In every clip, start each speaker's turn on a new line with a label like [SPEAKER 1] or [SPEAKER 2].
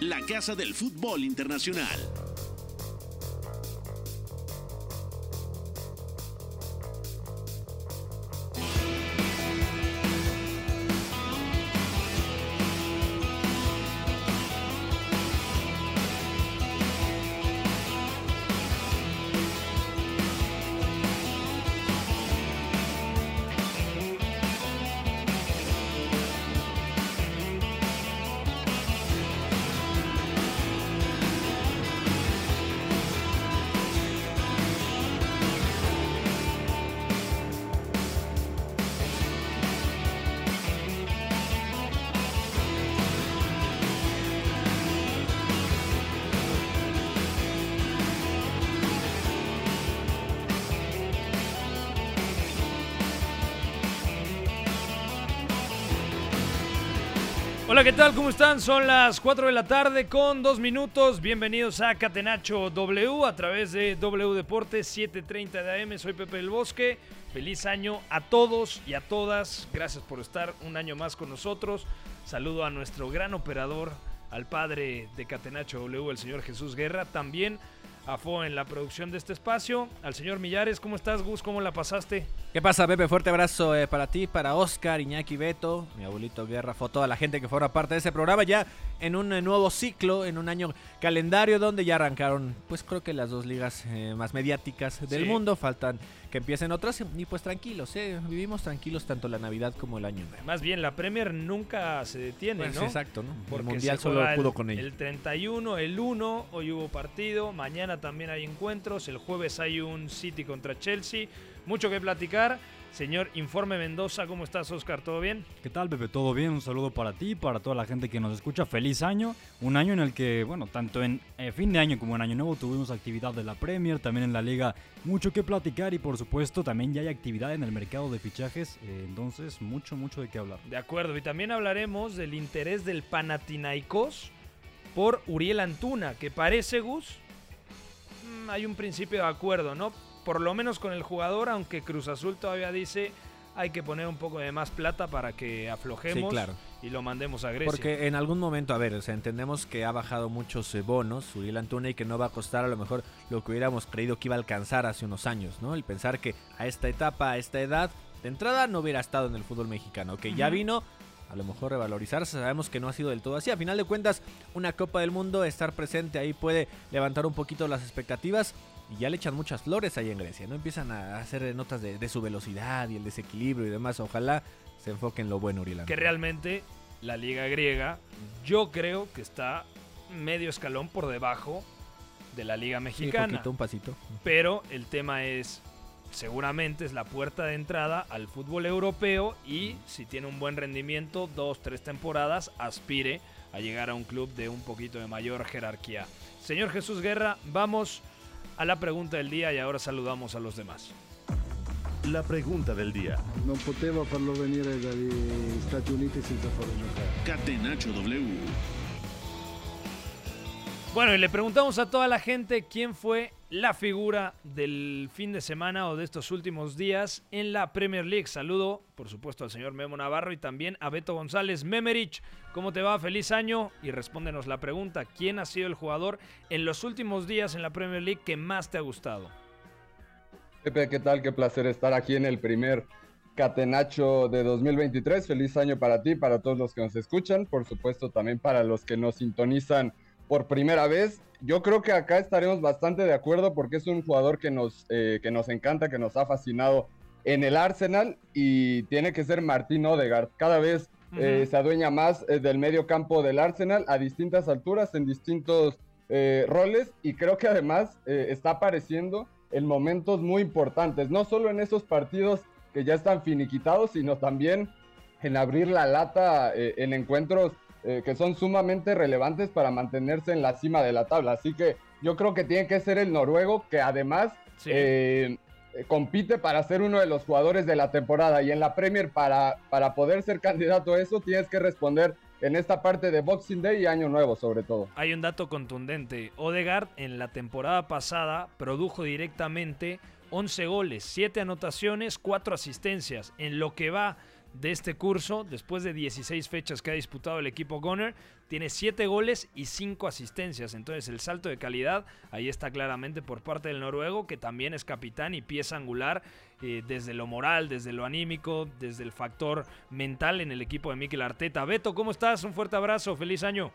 [SPEAKER 1] la casa del fútbol internacional.
[SPEAKER 2] ¿Qué tal? ¿Cómo están? Son las 4 de la tarde con 2 minutos. Bienvenidos a Catenacho W a través de W Deportes 730 de AM. Soy Pepe del Bosque. Feliz año a todos y a todas. Gracias por estar un año más con nosotros. Saludo a nuestro gran operador, al padre de Catenacho W, el señor Jesús Guerra. También a Fo en la producción de este espacio. Al señor Millares, ¿cómo estás, Gus? ¿Cómo la pasaste?
[SPEAKER 3] ¿Qué pasa, Pepe? Fuerte abrazo eh, para ti, para Oscar, Iñaki Beto, mi abuelito Guerra, fue toda la gente que forma parte de ese programa ya en un eh, nuevo ciclo, en un año calendario donde ya arrancaron, pues creo que las dos ligas eh, más mediáticas del
[SPEAKER 2] Sí.
[SPEAKER 3] mundo. Faltan que empiecen otras y pues tranquilos, eh, vivimos tranquilos tanto la Navidad como el año nuevo.
[SPEAKER 2] Más bien, la Premier nunca se detiene,
[SPEAKER 3] Pues,
[SPEAKER 2] ¿no?
[SPEAKER 3] Exacto, ¿no?
[SPEAKER 2] Porque
[SPEAKER 3] el Mundial solo pudo con ello.
[SPEAKER 2] El 31, el 1, hoy hubo partido, mañana también hay encuentros, el jueves hay un City contra Chelsea, mucho que platicar. Señor Informe Mendoza, ¿cómo estás, Oscar? ¿Todo bien?
[SPEAKER 4] ¿Qué tal, Pepe? ¿Todo bien? Un saludo para ti, para toda la gente que nos escucha. Feliz año. Un año en el que, bueno, tanto en eh, fin de año como en año nuevo tuvimos actividad de la Premier, también en la liga mucho que platicar y por supuesto también ya hay actividad en el mercado de fichajes. eh, entonces, mucho, mucho de qué hablar.
[SPEAKER 2] De acuerdo, y también hablaremos del interés del Panathinaikos por Uriel Antuna, que parece, Gus, mm, hay un principio de acuerdo, ¿no? Por lo menos con el jugador, aunque Cruz Azul todavía dice hay que poner un poco de más plata para que aflojemos
[SPEAKER 3] Sí, claro.
[SPEAKER 2] y lo mandemos a Grecia.
[SPEAKER 3] Porque en algún momento, a ver, o sea, entendemos que ha bajado muchos bonos, Uriel Antuna, y que no va a costar a lo mejor lo que hubiéramos creído que iba a alcanzar hace unos años, ¿no? El pensar que a esta etapa, a esta edad, de entrada no hubiera estado en el fútbol mexicano, que ya vino a lo mejor revalorizarse, sabemos que no ha sido del todo así. A final de cuentas, una Copa del Mundo, estar presente ahí puede levantar un poquito las expectativas. Y ya le echan muchas flores ahí en Grecia, ¿no? Empiezan a hacer notas de, de su velocidad y el desequilibrio y demás. Ojalá se enfoque en lo bueno, Uriel
[SPEAKER 2] que realmente la liga griega yo creo que está medio escalón por debajo de la liga
[SPEAKER 3] Sí,
[SPEAKER 2] mexicana.
[SPEAKER 3] poquito, un pasito.
[SPEAKER 2] Pero el tema es, seguramente es la puerta de entrada al fútbol europeo y si tiene un buen rendimiento, dos, tres temporadas, aspire a llegar a un club de un poquito de mayor jerarquía. Señor Jesús Guerra, vamos a la pregunta del día y ahora saludamos a los demás.
[SPEAKER 1] La pregunta del día.
[SPEAKER 5] Non potevo farlo venire dagli Stati Uniti senza farlo giocare.
[SPEAKER 1] Catenacho W.
[SPEAKER 2] Bueno, y le preguntamos a toda la gente quién fue la figura del fin de semana o de estos últimos días en la Premier League. Saludo, por supuesto, al señor Memo Navarro y también a Beto González. Memerich, ¿cómo te va? Feliz año. Y respóndenos la pregunta, ¿quién ha sido el jugador en los últimos días en la Premier League que más te ha gustado?
[SPEAKER 6] Pepe, ¿qué tal? Qué placer estar aquí en el primer Catenacho de 2023. Feliz año para ti, para todos los que nos escuchan, por supuesto también para los que nos sintonizan por primera vez. Yo creo que acá estaremos bastante de acuerdo porque es un jugador que nos, eh, que nos encanta, que nos ha fascinado en el Arsenal y tiene que ser Martín Odegaard. Cada vez eh, se adueña más eh, del medio campo del Arsenal a distintas alturas, en distintos eh, roles y creo que además está apareciendo en momentos muy importantes, no solo en esos partidos que ya están finiquitados, sino también en abrir la lata en encuentros eh, que son sumamente relevantes para mantenerse en la cima de la tabla. Así que yo creo que tiene que ser el noruego que además
[SPEAKER 2] Sí.
[SPEAKER 6] eh, eh, compite para ser uno de los jugadores de la temporada y en la Premier para, para poder ser candidato a eso tienes que responder en esta parte de Boxing Day y Año Nuevo sobre todo.
[SPEAKER 2] Hay un dato contundente. Odegaard en la temporada pasada produjo directamente 11 goles, 7 anotaciones, 4 asistencias. En lo que va de este curso, después de 16 fechas que ha disputado el equipo Gunner, tiene 7 goles y 5 asistencias. Entonces el salto de calidad ahí está claramente por parte del noruego, que también es capitán y pieza angular eh, desde lo moral, desde lo anímico, desde el factor mental en el equipo de Mikel Arteta. Beto, ¿cómo estás? Un fuerte abrazo, feliz año.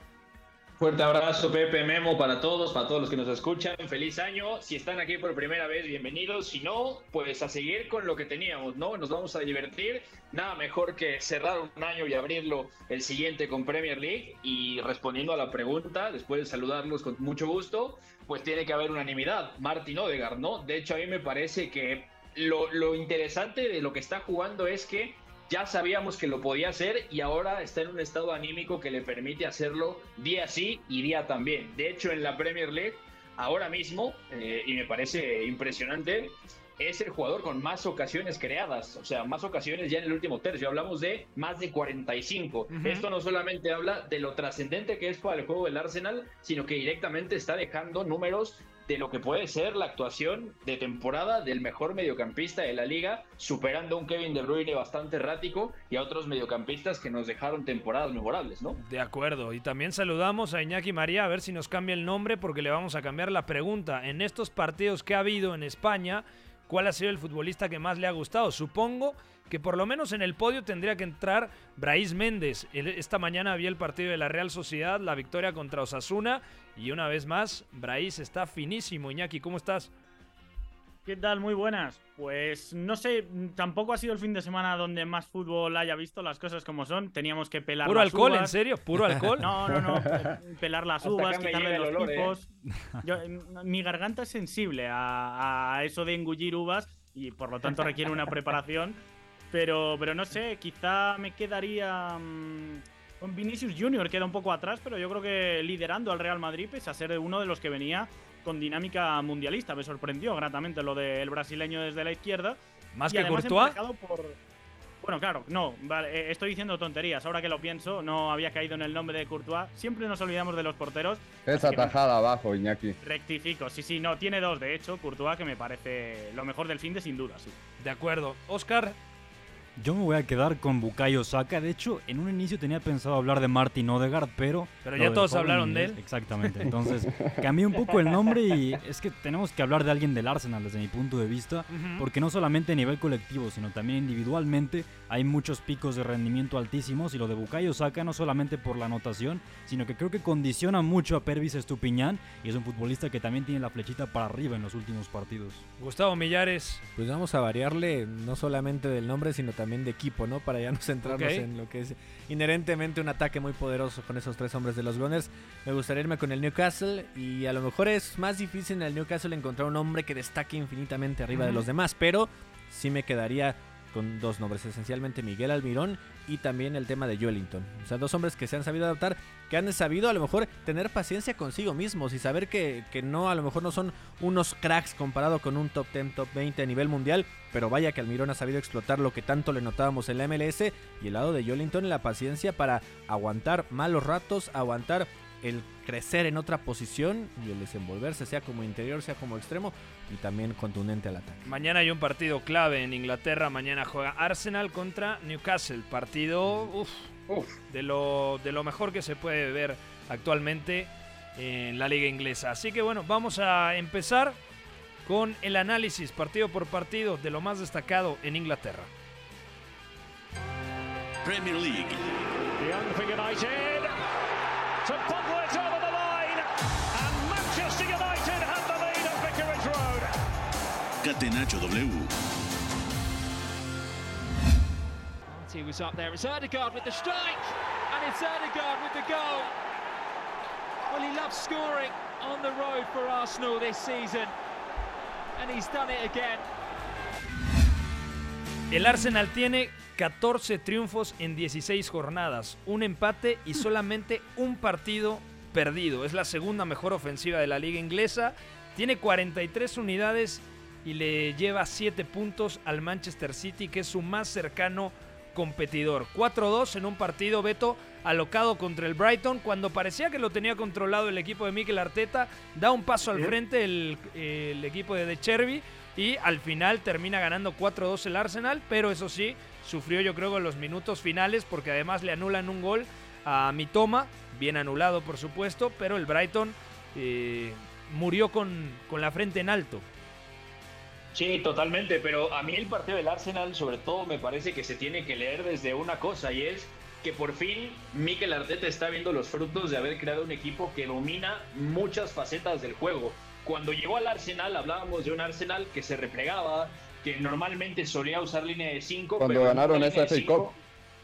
[SPEAKER 7] Fuerte abrazo, Pepe Memo, para todos, para todos los que nos escuchan. Feliz año. Si están aquí por primera vez, bienvenidos. Si no, pues a seguir con lo que teníamos, ¿no? Nos vamos a divertir. Nada mejor que cerrar un año y abrirlo el siguiente con Premier League. Y respondiendo a la pregunta, después de saludarlos con mucho gusto, pues tiene que haber unanimidad. Martin Odegaard, ¿no? De hecho, a mí me parece que lo, lo interesante de lo que está jugando es que ya sabíamos que lo podía hacer y ahora está en un estado anímico que le permite hacerlo día sí y día también. De hecho, en la Premier League, ahora mismo, eh, y me parece impresionante, es el jugador con más ocasiones creadas, o sea, más ocasiones ya en el último tercio. Hablamos de más de 45.
[SPEAKER 2] Ujú.
[SPEAKER 7] Esto no solamente habla de lo trascendente que es para el juego del Arsenal, sino que directamente está dejando números de lo que puede ser la actuación de temporada del mejor mediocampista de la liga, superando a un Kevin De Bruyne bastante errático y a otros mediocampistas que nos dejaron temporadas memorables, ¿no?
[SPEAKER 2] De acuerdo. Y también saludamos a Iñaki María a ver si nos cambia el nombre porque le vamos a cambiar la pregunta. En estos partidos que ha habido en España, ¿cuál ha sido el futbolista que más le ha gustado? Supongo que por lo menos en el podio tendría que entrar Braís Méndez. Esta mañana había el partido de la Real Sociedad, la victoria contra Osasuna. Y una vez más, Braís está finísimo. Iñaki, ¿cómo estás?
[SPEAKER 8] ¿Qué tal? Muy buenas. Pues no sé, tampoco ha sido el fin de semana donde más fútbol haya visto las cosas como son. Teníamos que pelar
[SPEAKER 2] ¿Puro
[SPEAKER 8] las
[SPEAKER 2] alcohol,
[SPEAKER 8] uvas.
[SPEAKER 2] en serio? ¿Puro alcohol?
[SPEAKER 8] No, no, no. Pelar las
[SPEAKER 7] Hasta
[SPEAKER 8] uvas, quitarle los
[SPEAKER 7] olor, ¿eh?
[SPEAKER 8] tipos. Yo- mi garganta es sensible a, a eso de engullir uvas y por lo tanto requiere una preparación. Pero, pero no sé, quizá me quedaría mm, con Vinicius Junior, queda un poco atrás, pero yo creo que liderando al Real Madrid, pese a ser uno de los que venía con dinámica mundialista. Me sorprendió gratamente lo del brasileño desde la izquierda.
[SPEAKER 2] ¿Más
[SPEAKER 8] Y
[SPEAKER 2] que Courtois?
[SPEAKER 8] por- Bueno, claro, no, vale, eh, estoy diciendo tonterías. Ahora que lo pienso, no había caído en el nombre de Courtois. Siempre nos olvidamos de los porteros.
[SPEAKER 6] Esa tajada abajo, Iñaki.
[SPEAKER 8] Rectifico, sí, sí, no, tiene dos, de hecho, Courtois, que me parece lo mejor del fin de sin duda, sí.
[SPEAKER 2] De acuerdo. Oscar,
[SPEAKER 4] Yo me voy a quedar con Bukayo Saka. De hecho, en un inicio tenía pensado hablar de Martin Odegaard, pero...
[SPEAKER 2] Pero ya todos hablaron de él.
[SPEAKER 4] Exactamente. Entonces, cambié un poco el nombre y es que tenemos que hablar de alguien del Arsenal desde mi punto de vista.
[SPEAKER 2] Ujú.
[SPEAKER 4] Porque no solamente a nivel colectivo, sino también individualmente hay muchos picos de rendimiento altísimos y lo de Bukayo Saka no solamente por la anotación, sino que creo que condiciona mucho a Pervis Estupiñán y es un futbolista que también tiene la flechita para arriba en los últimos partidos.
[SPEAKER 2] Gustavo Millares.
[SPEAKER 3] Pues vamos a variarle no solamente del nombre, sino también de equipo, ¿no? Para ya no centrarnos en lo que es inherentemente un ataque muy poderoso con esos tres hombres de los Gunners. Me gustaría irme con el Newcastle y a lo mejor es más difícil en el Newcastle encontrar un hombre que destaque infinitamente arriba de los demás, pero sí me quedaría con dos nombres, esencialmente Miguel Almirón y también el tema de Joelinton. O sea, dos hombres que se han sabido adaptar, que han sabido a lo mejor tener paciencia consigo mismos y saber que, que no, a lo mejor no son unos cracks comparado con un top 10, top 20 a nivel mundial, pero vaya que Almirón ha sabido explotar lo que tanto le notábamos en la MLS y el lado de Joelinton la paciencia para aguantar malos ratos, aguantar el crecer en otra posición y el desenvolverse, sea como interior, sea como extremo, y también contundente al ataque.
[SPEAKER 2] Mañana hay un partido clave en Inglaterra. Mañana juega Arsenal contra Newcastle. Partido uf, de, lo, de lo mejor que se puede ver actualmente en la liga inglesa. Así que bueno, vamos a empezar con el análisis partido por partido de lo más destacado en Inglaterra.
[SPEAKER 1] Premier League.
[SPEAKER 9] United. To bubble it over the line. And Manchester United have the lead at Vicarage Road.
[SPEAKER 1] Catenacho W.
[SPEAKER 10] He was up there. It's Erdegaard with the strike, and it's Erdegaard with the goal. Well, he loves scoring on the road for Arsenal this season, and he's done it again.
[SPEAKER 2] El Arsenal tiene 14 triunfos en 16 jornadas, un empate y solamente un partido perdido. Es la segunda mejor ofensiva de la liga inglesa. Tiene 43 unidades y le lleva 7 puntos al Manchester City, que es su más cercano competidor. 4-2 en un partido, Beto, alocado contra el Brighton. Cuando parecía que lo tenía controlado el equipo de Mikel Arteta, da un paso al frente el, el equipo de De Cherby y al final termina ganando 4-2 el Arsenal, pero eso sí, sufrió yo creo en los minutos finales porque además le anulan un gol a Mitoma, bien anulado por supuesto, pero el Brighton eh, murió con, con la frente en alto.
[SPEAKER 7] Sí, totalmente, pero a mí el partido del Arsenal sobre todo me parece que se tiene que leer desde una cosa y es que por fin Mikel Arteta está viendo los frutos de haber creado un equipo que domina muchas facetas del juego. Cuando llegó al Arsenal hablábamos de un Arsenal que se replegaba, que normalmente solía usar línea de 5.
[SPEAKER 6] Cuando ganaron esa FA Cup.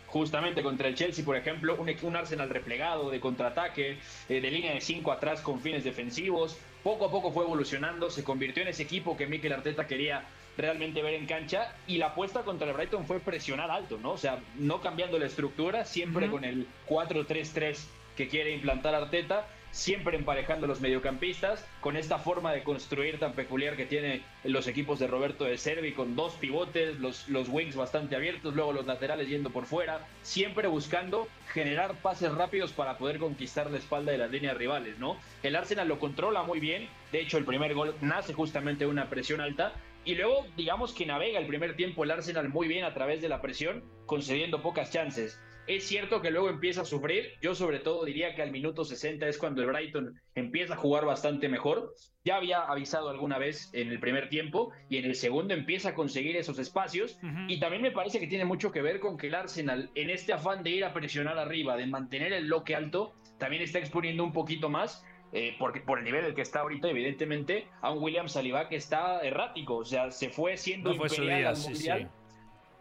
[SPEAKER 7] Justamente contra el Chelsea, por ejemplo, un, un Arsenal replegado de contraataque, eh, de línea de 5 atrás con fines defensivos. Poco a poco fue evolucionando, se convirtió en ese equipo que Mikel Arteta quería realmente ver en cancha y la apuesta contra el Brighton fue presionar alto, ¿no? O sea, no cambiando la estructura, siempre con el 4-3-3 que quiere implantar Arteta siempre emparejando los mediocampistas, con esta forma de construir tan peculiar que tiene los equipos de Roberto de Servi, con dos pivotes, los, los wings bastante abiertos, luego los laterales yendo por fuera, siempre buscando generar pases rápidos para poder conquistar la espalda de las líneas rivales, ¿no? El Arsenal lo controla muy bien, de hecho el primer gol nace justamente de una presión alta, y luego, digamos que navega el primer tiempo el Arsenal muy bien a través de la presión, concediendo pocas chances. Es cierto que luego empieza a sufrir. Yo sobre todo diría que al minuto 60 es cuando el Brighton empieza a jugar bastante mejor. Ya había avisado alguna vez en el primer tiempo y en el segundo empieza a conseguir esos espacios. Y también me parece que tiene mucho que ver con que el Arsenal, en este afán de ir a presionar arriba, de mantener el bloque alto, también está exponiendo un poquito más eh, porque por el nivel del que está ahorita, evidentemente, a un William Saliba que está errático, o sea, se fue siendo
[SPEAKER 2] no fue
[SPEAKER 7] imperial al
[SPEAKER 2] sí,
[SPEAKER 7] mundial.
[SPEAKER 2] Sí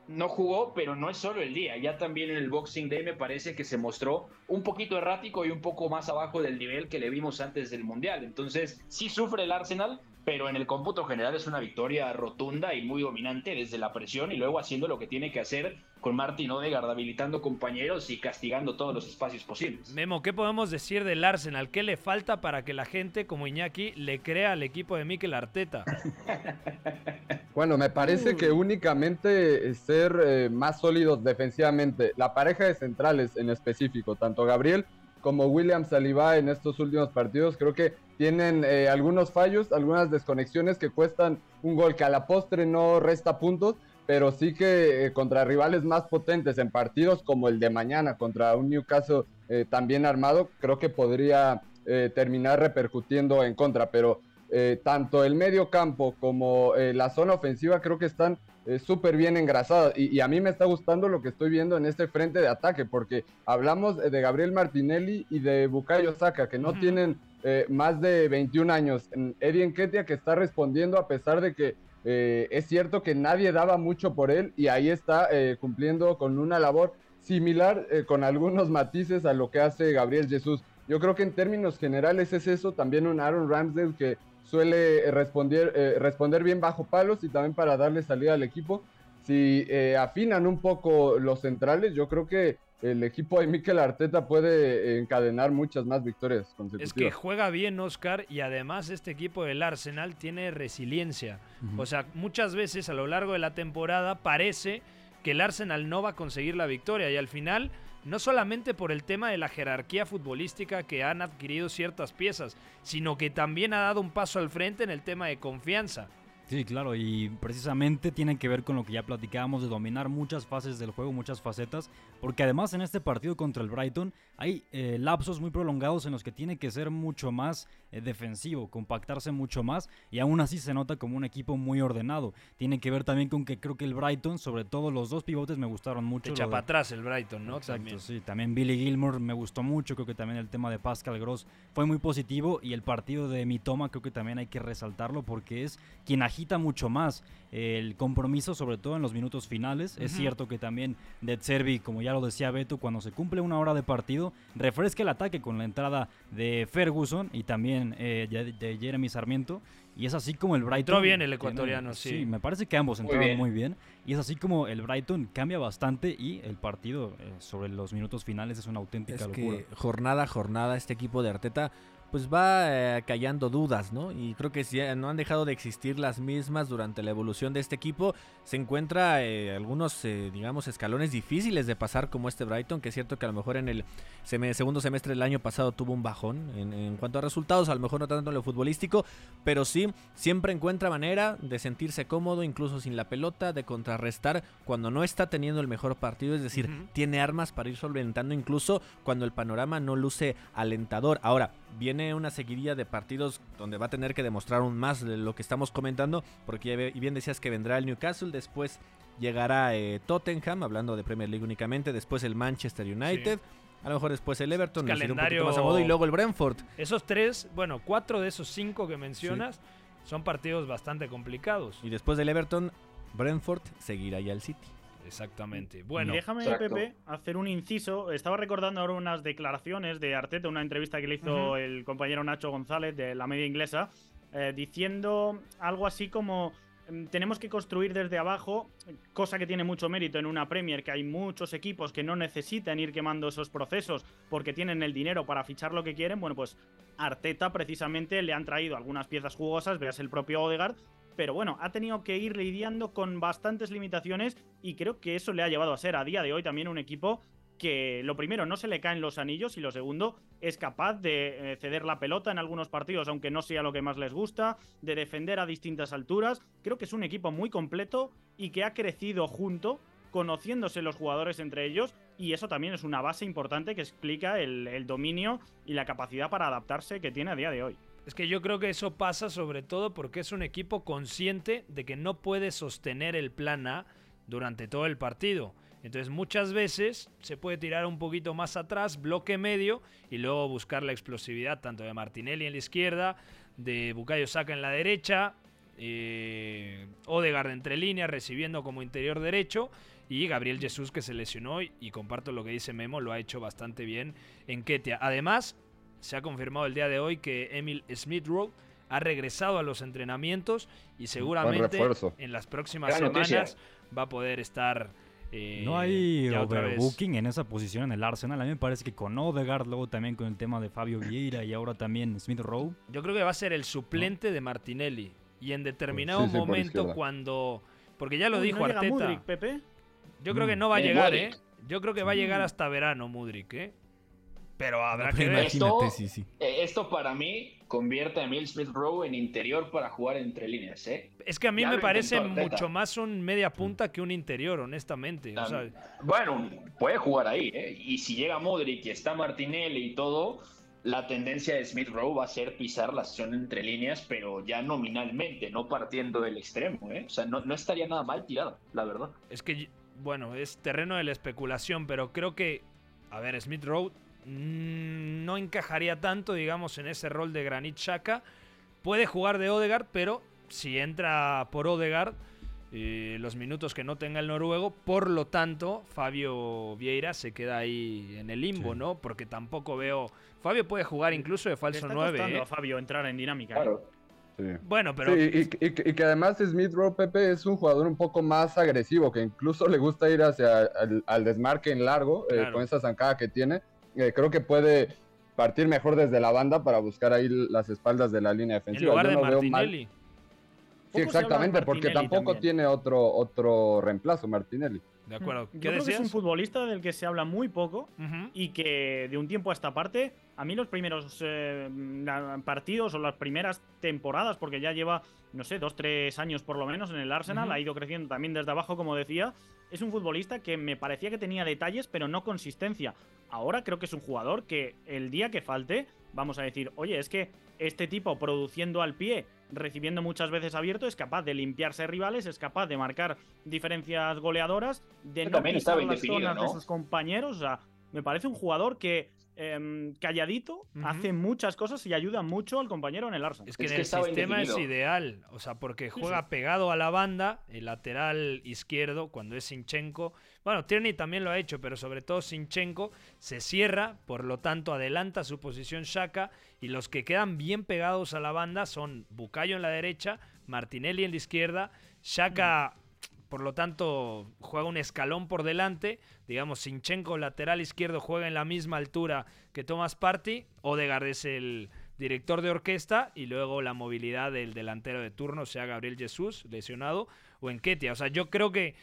[SPEAKER 7] no jugó, pero no es solo el día. Ya también en el Boxing Day me parece que se mostró un poquito errático y un poco más abajo del nivel que le vimos antes del Mundial. Entonces, sí sufre el Arsenal, pero en el cómputo general es una victoria rotunda y muy dominante desde la presión y luego haciendo lo que tiene que hacer con Martin Odegaard, habilitando compañeros y castigando todos los espacios posibles.
[SPEAKER 2] Memo, ¿qué podemos decir del Arsenal? ¿Qué le falta para que la gente como Iñaki le crea al equipo de Mikel Arteta?
[SPEAKER 6] Bueno, me parece que únicamente ser eh, más sólidos defensivamente, la pareja de centrales en específico, tanto Gabriel como William Saliba en estos últimos partidos, creo que tienen eh, algunos fallos, algunas desconexiones que cuestan un gol que a la postre no resta puntos, pero sí que eh, contra rivales más potentes en partidos como el de mañana, contra un Newcastle eh, también armado, creo que podría terminar repercutiendo en contra, pero tanto el medio campo como la zona ofensiva creo que están eh, súper bien engrasadas y, y, a mí me está gustando lo que estoy viendo en este frente de ataque porque hablamos de Gabriel Martinelli y de Bukayo Saka que no uh -huh. tienen más de 21 años, Eddie Enketia que está respondiendo a pesar de que eh, es cierto que nadie daba mucho por él y ahí está eh, cumpliendo con una labor similar eh, con algunos matices a lo que hace Gabriel Jesús. Yo creo que en términos generales es eso, también un Aaron Ramsdale que suele responder, eh, responder bien bajo palos y también para darle salida al equipo. Si eh, afinan un poco los centrales, yo creo que el equipo de Mikel Arteta puede encadenar muchas más victorias consecutivas.
[SPEAKER 2] Es que juega bien Oscar y además este equipo del Arsenal tiene resiliencia. Uh -huh. O sea, muchas veces a lo largo de la temporada parece que el Arsenal no va a conseguir la victoria y al final no solamente por el tema de la jerarquía futbolística que han adquirido ciertas piezas, sino que también ha dado un paso al frente en el tema de confianza.
[SPEAKER 4] Sí, claro, y precisamente tiene que ver con lo que ya platicábamos de dominar muchas fases del juego, muchas facetas, porque además en este partido contra el Brighton hay eh, lapsos muy prolongados en los que tiene que ser mucho más eh, defensivo, compactarse mucho más, y aún así se nota como un equipo muy ordenado. Tiene que ver también con que creo que el Brighton, sobre todo los dos pivotes, me gustaron mucho.
[SPEAKER 2] Echa para atrás el Brighton, ¿no?
[SPEAKER 4] Exacto, también. sí. También Billy Gilmore me gustó mucho, creo que también el tema de Pascal Gross fue muy positivo, y el partido de Mitoma creo que también hay que resaltarlo porque es quien agita mucho más el compromiso, sobre todo en los minutos finales. Es cierto que también De Zerbi, como ya lo decía Beto, cuando se cumple una hora de partido, refresca el ataque con la entrada de Ferguson y también eh, de Jeremy Sarmiento. Y es así como el Brighton.
[SPEAKER 2] Entró bien el
[SPEAKER 4] no-
[SPEAKER 2] ecuatoriano, sí.
[SPEAKER 4] me parece que ambos
[SPEAKER 7] Muy
[SPEAKER 4] entraron muy
[SPEAKER 7] bien.
[SPEAKER 4] bien. Y es así como el Brighton cambia bastante y el partido eh, sobre los minutos finales es una auténtica
[SPEAKER 3] Es
[SPEAKER 4] locura.
[SPEAKER 3] que jornada a jornada este equipo de Arteta pues va eh, callando dudas, ¿no? Y creo que si eh, no han dejado de existir las mismas durante la evolución de este equipo. Se encuentra eh, algunos, eh, digamos, escalones difíciles de pasar como este Brighton, que es cierto que a lo mejor en el segundo semestre del año pasado tuvo un bajón en, en cuanto a resultados, a lo mejor no tanto en lo futbolístico, pero sí siempre encuentra manera de sentirse cómodo, incluso sin la pelota, de contrarrestar cuando no está teniendo el mejor partido, es decir, tiene armas para ir solventando incluso cuando el panorama no luce alentador. Ahora, viene una seguidilla de partidos donde va a tener que demostrar aún más de lo que estamos comentando, porque ya bien decías que vendrá el Newcastle, después llegará eh, Tottenham, hablando de Premier League únicamente, después el Manchester United. A lo mejor después el Everton, un
[SPEAKER 2] calendario-
[SPEAKER 3] poquito más a modo, y luego el Brentford.
[SPEAKER 2] Esos tres, bueno, cuatro de esos cinco que mencionas son partidos bastante complicados.
[SPEAKER 3] Y después del Everton, Brentford seguirá ya el City.
[SPEAKER 2] Exactamente.
[SPEAKER 8] Y
[SPEAKER 2] Bueno,
[SPEAKER 8] déjame,
[SPEAKER 7] Exacto.
[SPEAKER 8] Pepe, hacer un inciso. Estaba recordando ahora unas declaraciones de Arteta, una entrevista que le hizo el compañero Nacho González de la media inglesa, eh, diciendo algo así como mm, tenemos que construir desde abajo, cosa que tiene mucho mérito en una Premier, que hay muchos equipos que no necesitan ir quemando esos procesos porque tienen el dinero para fichar lo que quieren. Bueno, pues Arteta precisamente le han traído algunas piezas jugosas, veas el propio Odegaard, pero bueno, ha tenido que ir lidiando con bastantes limitaciones y creo que eso le ha llevado a ser a día de hoy también un equipo que lo primero no se le caen los anillos y lo segundo es capaz de eh, ceder la pelota en algunos partidos aunque no sea lo que más les gusta, de defender a distintas alturas. Creo que es un equipo muy completo y que ha crecido junto, conociéndose los jugadores entre ellos y eso también es una base importante que explica el, el dominio y la capacidad para adaptarse que tiene a día de hoy.
[SPEAKER 2] Es que yo creo que eso pasa sobre todo porque es un equipo consciente de que no puede sostener el plan A durante todo el partido. Entonces muchas veces se puede tirar un poquito más atrás, bloque medio, y luego buscar la explosividad tanto de Martinelli en la izquierda, de Bukayo Saka en la derecha, eh, Odegaard entre líneas recibiendo como interior derecho, y Gabriel Jesús que se lesionó y, y comparto lo que dice Memo, lo ha hecho bastante bien en Ketia. Además, se ha confirmado el día de hoy que Emil Smith Rowe ha regresado a los entrenamientos y seguramente en las próximas
[SPEAKER 7] Gran noticia.
[SPEAKER 2] semanas va a poder estar. eh,
[SPEAKER 4] No hay overbooking en esa posición en el Arsenal. A mí me parece que con Odegaard, luego también con el tema de Fabio Vieira y ahora también Smith Rowe.
[SPEAKER 2] Yo creo que va a ser el suplente de Martinelli. Y en determinado
[SPEAKER 6] Sí, sí, por
[SPEAKER 2] momento, cuando. Porque ya lo
[SPEAKER 8] Uy,
[SPEAKER 2] dijo
[SPEAKER 8] ¿no llega
[SPEAKER 2] Arteta.
[SPEAKER 8] Pepe?
[SPEAKER 2] Yo creo que
[SPEAKER 4] Mm.
[SPEAKER 2] no va a
[SPEAKER 7] Eh,
[SPEAKER 2] llegar. ¿eh? Yo creo que va a llegar hasta verano, Mudrik, ¿eh? Pero habrá
[SPEAKER 3] No,
[SPEAKER 2] que ver.
[SPEAKER 3] imagínate,
[SPEAKER 7] Esto-
[SPEAKER 3] sí, sí.
[SPEAKER 7] Eh, Esto para mí convierte a Emil Smith Rowe en interior para jugar entre líneas, ¿eh?
[SPEAKER 2] Es que a mí
[SPEAKER 7] Ya
[SPEAKER 2] me parece mucho más un media punta que un interior, honestamente. O sea,
[SPEAKER 7] Bueno, puede jugar ahí, ¿eh? Y si llega Modric y está Martinelli y todo, la tendencia de Smith Rowe va a ser pisar la acción entre líneas, pero ya nominalmente, no partiendo del extremo, ¿eh? O sea, no, no estaría nada mal tirado, la verdad.
[SPEAKER 2] Es que, bueno, es terreno de la especulación, pero creo que, a ver, Smith Rowe mm, no encajaría tanto, digamos, en ese rol de Granit Xhaka. Puede jugar de Odegaard, pero si entra por Odegaard, eh, los minutos que no tenga el noruego, por lo tanto, Fabio Vieira se queda ahí en el limbo,
[SPEAKER 4] Sí.
[SPEAKER 2] ¿no? Porque tampoco veo... Fabio puede jugar incluso de falso
[SPEAKER 8] está
[SPEAKER 2] 9.
[SPEAKER 8] costando
[SPEAKER 2] ¿eh?
[SPEAKER 8] a Fabio entrar en dinámica. ¿eh?
[SPEAKER 6] Sí.
[SPEAKER 2] Bueno, pero...
[SPEAKER 6] Sí, y, y- y que además Smith Rowe Pepe es un jugador un poco más agresivo, que incluso le gusta ir hacia al, al desmarque en largo, eh,
[SPEAKER 2] Claro.
[SPEAKER 6] con esa zancada que tiene. Eh, creo que puede partir mejor desde la banda para buscar ahí las espaldas de la línea
[SPEAKER 2] en
[SPEAKER 6] defensiva.
[SPEAKER 2] lugar
[SPEAKER 6] Yo
[SPEAKER 2] de
[SPEAKER 6] no veo mal-
[SPEAKER 2] Martinelli.
[SPEAKER 6] Sí, exactamente, porque tampoco
[SPEAKER 8] también.
[SPEAKER 6] tiene otro, otro reemplazo, Martinelli.
[SPEAKER 2] De acuerdo.
[SPEAKER 8] Yo
[SPEAKER 2] ¿Qué
[SPEAKER 8] creo que es un futbolista del que se habla muy poco y que de un tiempo a esta parte, a mí los primeros eh, partidos o las primeras temporadas, porque ya lleva, no sé, dos, tres años por lo menos en el Arsenal, ha ido creciendo también desde abajo, como decía, es un futbolista que me parecía que tenía detalles, pero no consistencia. Ahora creo que es un jugador que el día que falte, vamos a decir, oye, es que este tipo produciendo al pie, recibiendo muchas veces abierto, es capaz de limpiarse rivales, es capaz de marcar diferencias goleadoras, de
[SPEAKER 7] Pero
[SPEAKER 8] no
[SPEAKER 7] también
[SPEAKER 8] pisar las zonas de
[SPEAKER 7] ¿no?
[SPEAKER 8] sus compañeros. O sea, me parece un jugador que em, calladito, hace muchas cosas y ayuda mucho al compañero en el Arsenal.
[SPEAKER 2] Es que en el sistema es ideal, o sea, porque juega pegado a la banda, el lateral izquierdo, cuando es Sinchenko. Bueno, Tierney también lo ha hecho, pero sobre todo Sinchenko se cierra, por lo tanto adelanta su posición Shaka y los que quedan bien pegados a la banda son Bucayo en la derecha, Martinelli en la izquierda, Shaka por lo tanto juega un escalón por delante, digamos Sinchenko lateral izquierdo juega en la misma altura que Thomas Party, Odegaard es el director de orquesta y luego la movilidad del delantero de turno, sea Gabriel Jesús lesionado o Enquetia, o sea, yo creo que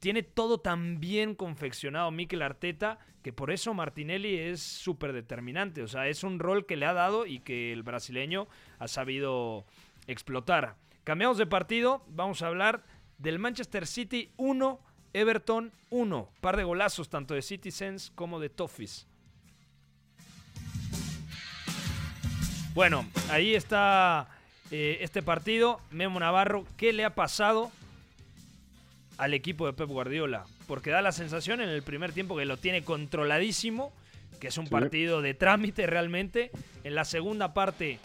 [SPEAKER 2] tiene todo tan bien confeccionado Mikel Arteta que por eso Martinelli es súper determinante, o sea, es un rol que le ha dado y que el brasileño ha sabido explotar. Cambiamos de partido, vamos a hablar del Manchester City 1, Everton 1. Par de golazos tanto de Citizens como de Toffees. Bueno, ahí está eh, este partido. Memo Navarro, ¿qué le ha pasado al equipo de Pep Guardiola? Porque da la sensación en el primer tiempo que lo tiene controladísimo, que es un partido de trámite realmente. En la segunda parte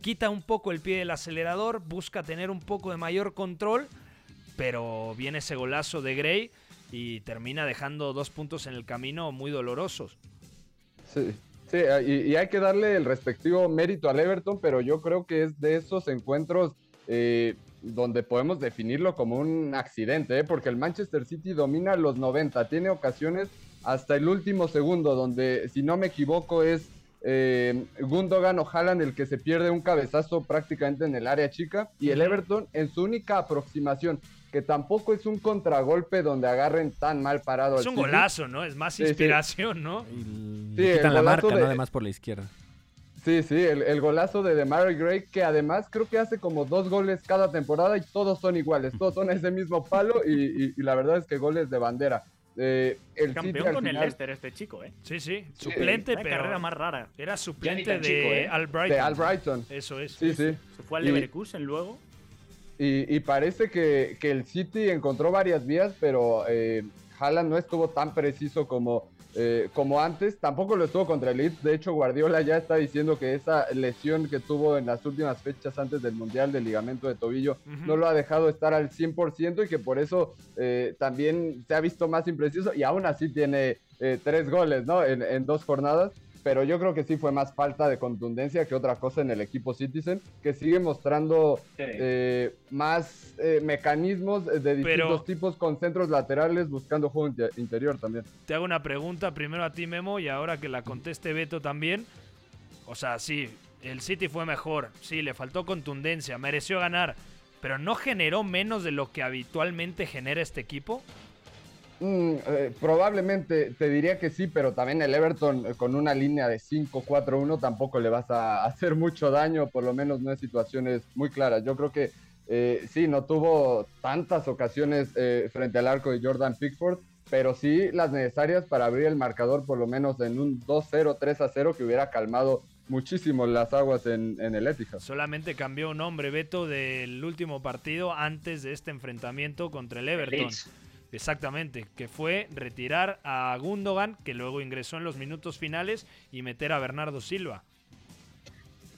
[SPEAKER 2] quita un poco el pie del acelerador, busca tener un poco de mayor control pero viene ese golazo de Gray y termina dejando dos puntos en el camino muy dolorosos.
[SPEAKER 6] Sí, sí y, hay que darle el respectivo mérito al Everton, pero yo creo que es de esos encuentros eh, donde podemos definirlo como un accidente, ¿eh? porque el Manchester City domina los 90, tiene ocasiones hasta el último segundo, donde si no me equivoco es eh, Gundogan o Haaland el que se pierde un cabezazo prácticamente en el área chica y el Everton en su única aproximación que tampoco es un contragolpe donde agarren tan mal parado.
[SPEAKER 2] Es un golazo, ¿no? Es más inspiración, ¿no?
[SPEAKER 3] Y quitan la marca, ¿no? Además por la izquierda.
[SPEAKER 6] Sí, sí, el, golazo de Demary Gray, que además creo que hace como dos goles cada temporada y todos son iguales, todos son ese mismo palo y, la verdad es que goles de bandera.
[SPEAKER 8] Eh, el Campeón con el Leicester este chico, ¿eh?
[SPEAKER 2] Sí, sí, suplente, pero...
[SPEAKER 8] carrera más rara.
[SPEAKER 2] Era suplente de,
[SPEAKER 6] ¿eh?
[SPEAKER 2] Al
[SPEAKER 6] de Al Brighton.
[SPEAKER 2] Eso es.
[SPEAKER 6] Sí, sí.
[SPEAKER 8] Se fue al Leverkusen luego.
[SPEAKER 6] Y, parece que, el City encontró varias vías, pero eh, Haaland no estuvo tan preciso como, eh, como antes. Tampoco lo estuvo contra el Leeds. De hecho, Guardiola ya está diciendo que esa lesión que tuvo en las últimas fechas antes del Mundial del ligamento de tobillo no lo ha dejado estar al 100% y que por eso eh, también se ha visto más impreciso y aún así tiene eh, tres goles ¿no? en, en dos jornadas pero yo creo que sí fue más falta de contundencia que otra cosa en el equipo Citizen, que sigue mostrando eh, más eh, mecanismos de distintos tipos con centros laterales buscando juego interior también.
[SPEAKER 2] Te hago una pregunta primero a ti Memo y ahora que la conteste Beto también. O sea, sí, el City fue mejor, sí, le faltó contundencia, mereció ganar, pero ¿no generó menos de lo que habitualmente genera este equipo?
[SPEAKER 6] Mm, eh, probablemente te diría que sí, pero también el Everton eh, con una línea de 5-4-1 tampoco le vas a hacer mucho daño, por lo menos no en situaciones muy claras. Yo creo que eh, sí, no tuvo tantas ocasiones frente al arco de Jordan Pickford, pero sí las necesarias para abrir el marcador por lo menos en un 2-0, 3-0 que hubiera calmado muchísimo las aguas en, el Etihad.
[SPEAKER 2] Solamente cambió un nombre, Beto, del último partido antes de este enfrentamiento contra el Everton. Exactamente, que fue retirar a Gundogan, que luego ingresó en los minutos finales, y meter a Bernardo Silva.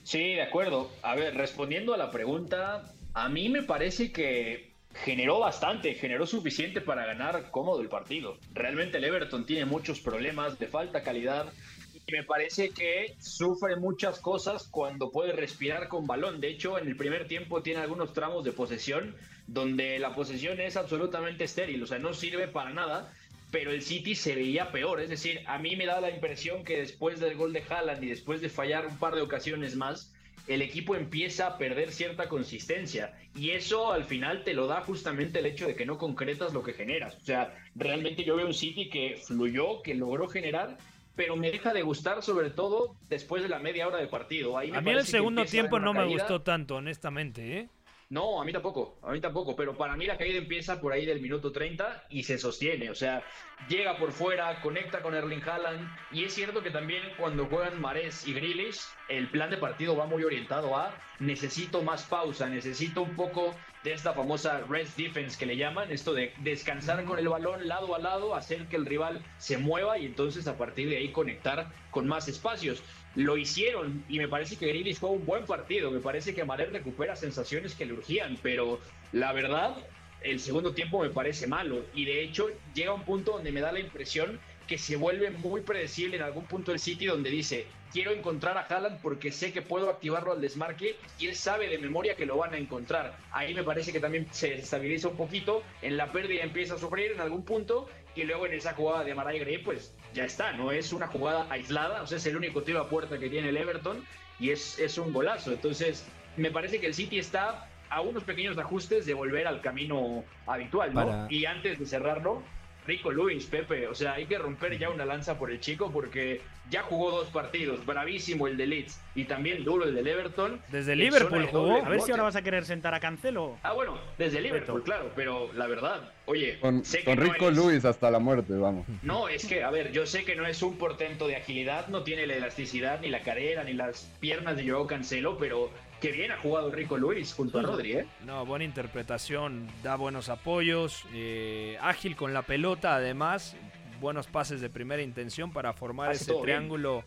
[SPEAKER 7] Sí, de acuerdo. A ver, respondiendo a la pregunta, a mí me parece que generó bastante, generó suficiente para ganar cómodo el partido. Realmente el Everton tiene muchos problemas, de falta calidad, y me parece que sufre muchas cosas cuando puede respirar con balón. De hecho, en el primer tiempo tiene algunos tramos de posesión donde la posesión es absolutamente estéril, o sea, no sirve para nada, pero el City se veía peor. Es decir, a mí me da la impresión que después del gol de Haaland y después de fallar un par de ocasiones más, el equipo empieza a perder cierta consistencia. Y eso al final te lo da justamente el hecho de que no concretas lo que generas. O sea, realmente yo veo un City que fluyó, que logró generar, pero me deja de gustar sobre todo después de la media hora de partido. a
[SPEAKER 2] mí el segundo tiempo no me gustó tanto, honestamente. ¿eh?
[SPEAKER 7] No, a mí tampoco, a mí tampoco, pero para mí la caída empieza por ahí del minuto 30 y se sostiene, o sea, llega por fuera, conecta con Erling Haaland y es cierto que también cuando juegan Mares y Grealish, el plan de partido va muy orientado a necesito más pausa, necesito un poco de esta famosa rest defense que le llaman, esto de descansar con el balón lado a lado, hacer que el rival se mueva y entonces a partir de ahí conectar con más espacios. Lo hicieron y me parece que Grealish fue un buen partido, me parece que Maler recupera sensaciones que le urgían, pero la verdad, el segundo tiempo me parece malo y de hecho llega un punto donde me da la impresión que se vuelve muy predecible en algún punto del City donde dice, quiero encontrar a Haaland porque sé que puedo activarlo al desmarque y él sabe de memoria que lo van a encontrar. Ahí me parece que también se estabiliza un poquito, en la pérdida empieza a sufrir en algún punto y luego en esa jugada de Amaray Gray pues ya está, no es una jugada aislada, o sea, es el único tiro a puerta que tiene el Everton y es, es un golazo. Entonces, me parece que el City está a unos pequeños ajustes de volver al camino habitual, ¿no?
[SPEAKER 3] Para-
[SPEAKER 7] Y antes de cerrarlo, Rico Luis, Pepe, o sea, hay que romper ya una lanza por el chico porque ya jugó dos partidos, bravísimo el de Leeds y también duro el del Everton.
[SPEAKER 2] Desde Liverpool jugó.
[SPEAKER 8] A ver si ahora vas a querer sentar a Cancelo.
[SPEAKER 7] Ah, bueno, desde Liverpool, claro, pero la verdad, oye,
[SPEAKER 6] Con,
[SPEAKER 7] sé que
[SPEAKER 6] con
[SPEAKER 7] no
[SPEAKER 6] Rico
[SPEAKER 7] es-
[SPEAKER 6] Luis hasta la muerte, vamos.
[SPEAKER 7] no, es que, a ver, yo sé que no es un portento de agilidad, no tiene la elasticidad, ni la carrera, ni las piernas de Joao Cancelo, pero que bien ha jugado Rico Luis junto a Rodri, ¿eh?
[SPEAKER 2] No, buena interpretación, da buenos apoyos, eh, ágil con la pelota, además, buenos pases de primera intención para formar
[SPEAKER 7] Hace
[SPEAKER 2] ese
[SPEAKER 7] bien.
[SPEAKER 2] triángulo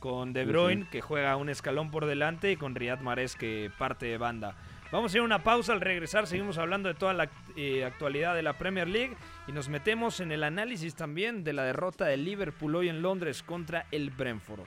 [SPEAKER 2] con De Bruyne, que juega un escalón por delante, y con Riyad Mahrez, que parte de banda. Vamos a ir a una pausa, al regresar seguimos hablando de toda la eh, actualidad de la Premier League y nos metemos en el análisis también de la derrota del Liverpool hoy en Londres contra el Brentford.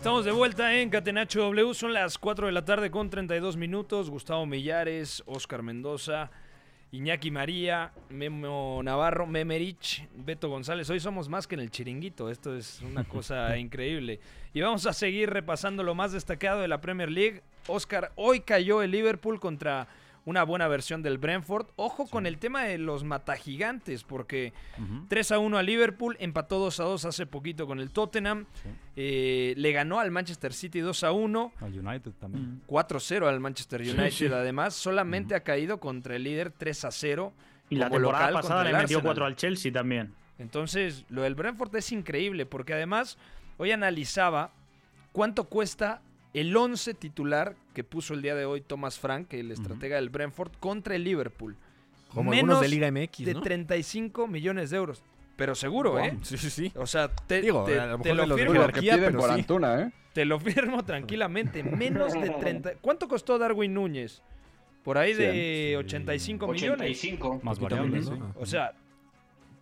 [SPEAKER 2] Estamos de vuelta en Catenacho W, son las 4 de la tarde con 32 minutos. Gustavo Millares, Oscar Mendoza, Iñaki María, Memo Navarro, Memerich, Beto González. Hoy somos más que en el chiringuito, esto es una cosa increíble. Y vamos a seguir repasando lo más destacado de la Premier League. Oscar, hoy cayó el Liverpool contra una buena versión del Brentford. Ojo con el tema de los matagigantes, porque 3 a 1 a Liverpool, empató 2 a 2 hace poquito con el Tottenham, eh, le ganó al Manchester City 2 a 1.
[SPEAKER 4] Al United también.
[SPEAKER 2] 4-0 al Manchester
[SPEAKER 8] Sí,
[SPEAKER 2] United.
[SPEAKER 8] sí.
[SPEAKER 2] Además, solamente ha caído contra el líder 3 a 0.
[SPEAKER 8] Y la temporada pasada le metió
[SPEAKER 2] Arsenal.
[SPEAKER 8] 4 al Chelsea también.
[SPEAKER 2] Entonces, lo del Brentford es increíble porque además hoy analizaba cuánto cuesta el 11 titular que puso el día de hoy Thomas Frank, el estratega del Brentford, contra el Liverpool.
[SPEAKER 3] Como algunos de
[SPEAKER 2] Menos
[SPEAKER 3] Liga MX,
[SPEAKER 2] de
[SPEAKER 3] ¿no?
[SPEAKER 2] 35 millones de euros. Pero seguro,
[SPEAKER 3] Wow.
[SPEAKER 2] ¿eh?
[SPEAKER 3] Sí, sí, sí.
[SPEAKER 2] O sea, te,
[SPEAKER 3] Digo,
[SPEAKER 2] te-
[SPEAKER 3] a lo
[SPEAKER 2] te firmo.
[SPEAKER 6] Que piden por Antuna, ¿eh?
[SPEAKER 2] Te lo firmo tranquilamente. Menos de 30. ¿Cuánto costó Darwin Núñez? Por ahí de 85 millones.
[SPEAKER 7] 85.
[SPEAKER 4] Más variables,
[SPEAKER 3] menos,
[SPEAKER 4] ¿no?
[SPEAKER 3] ¿no?
[SPEAKER 2] O sea,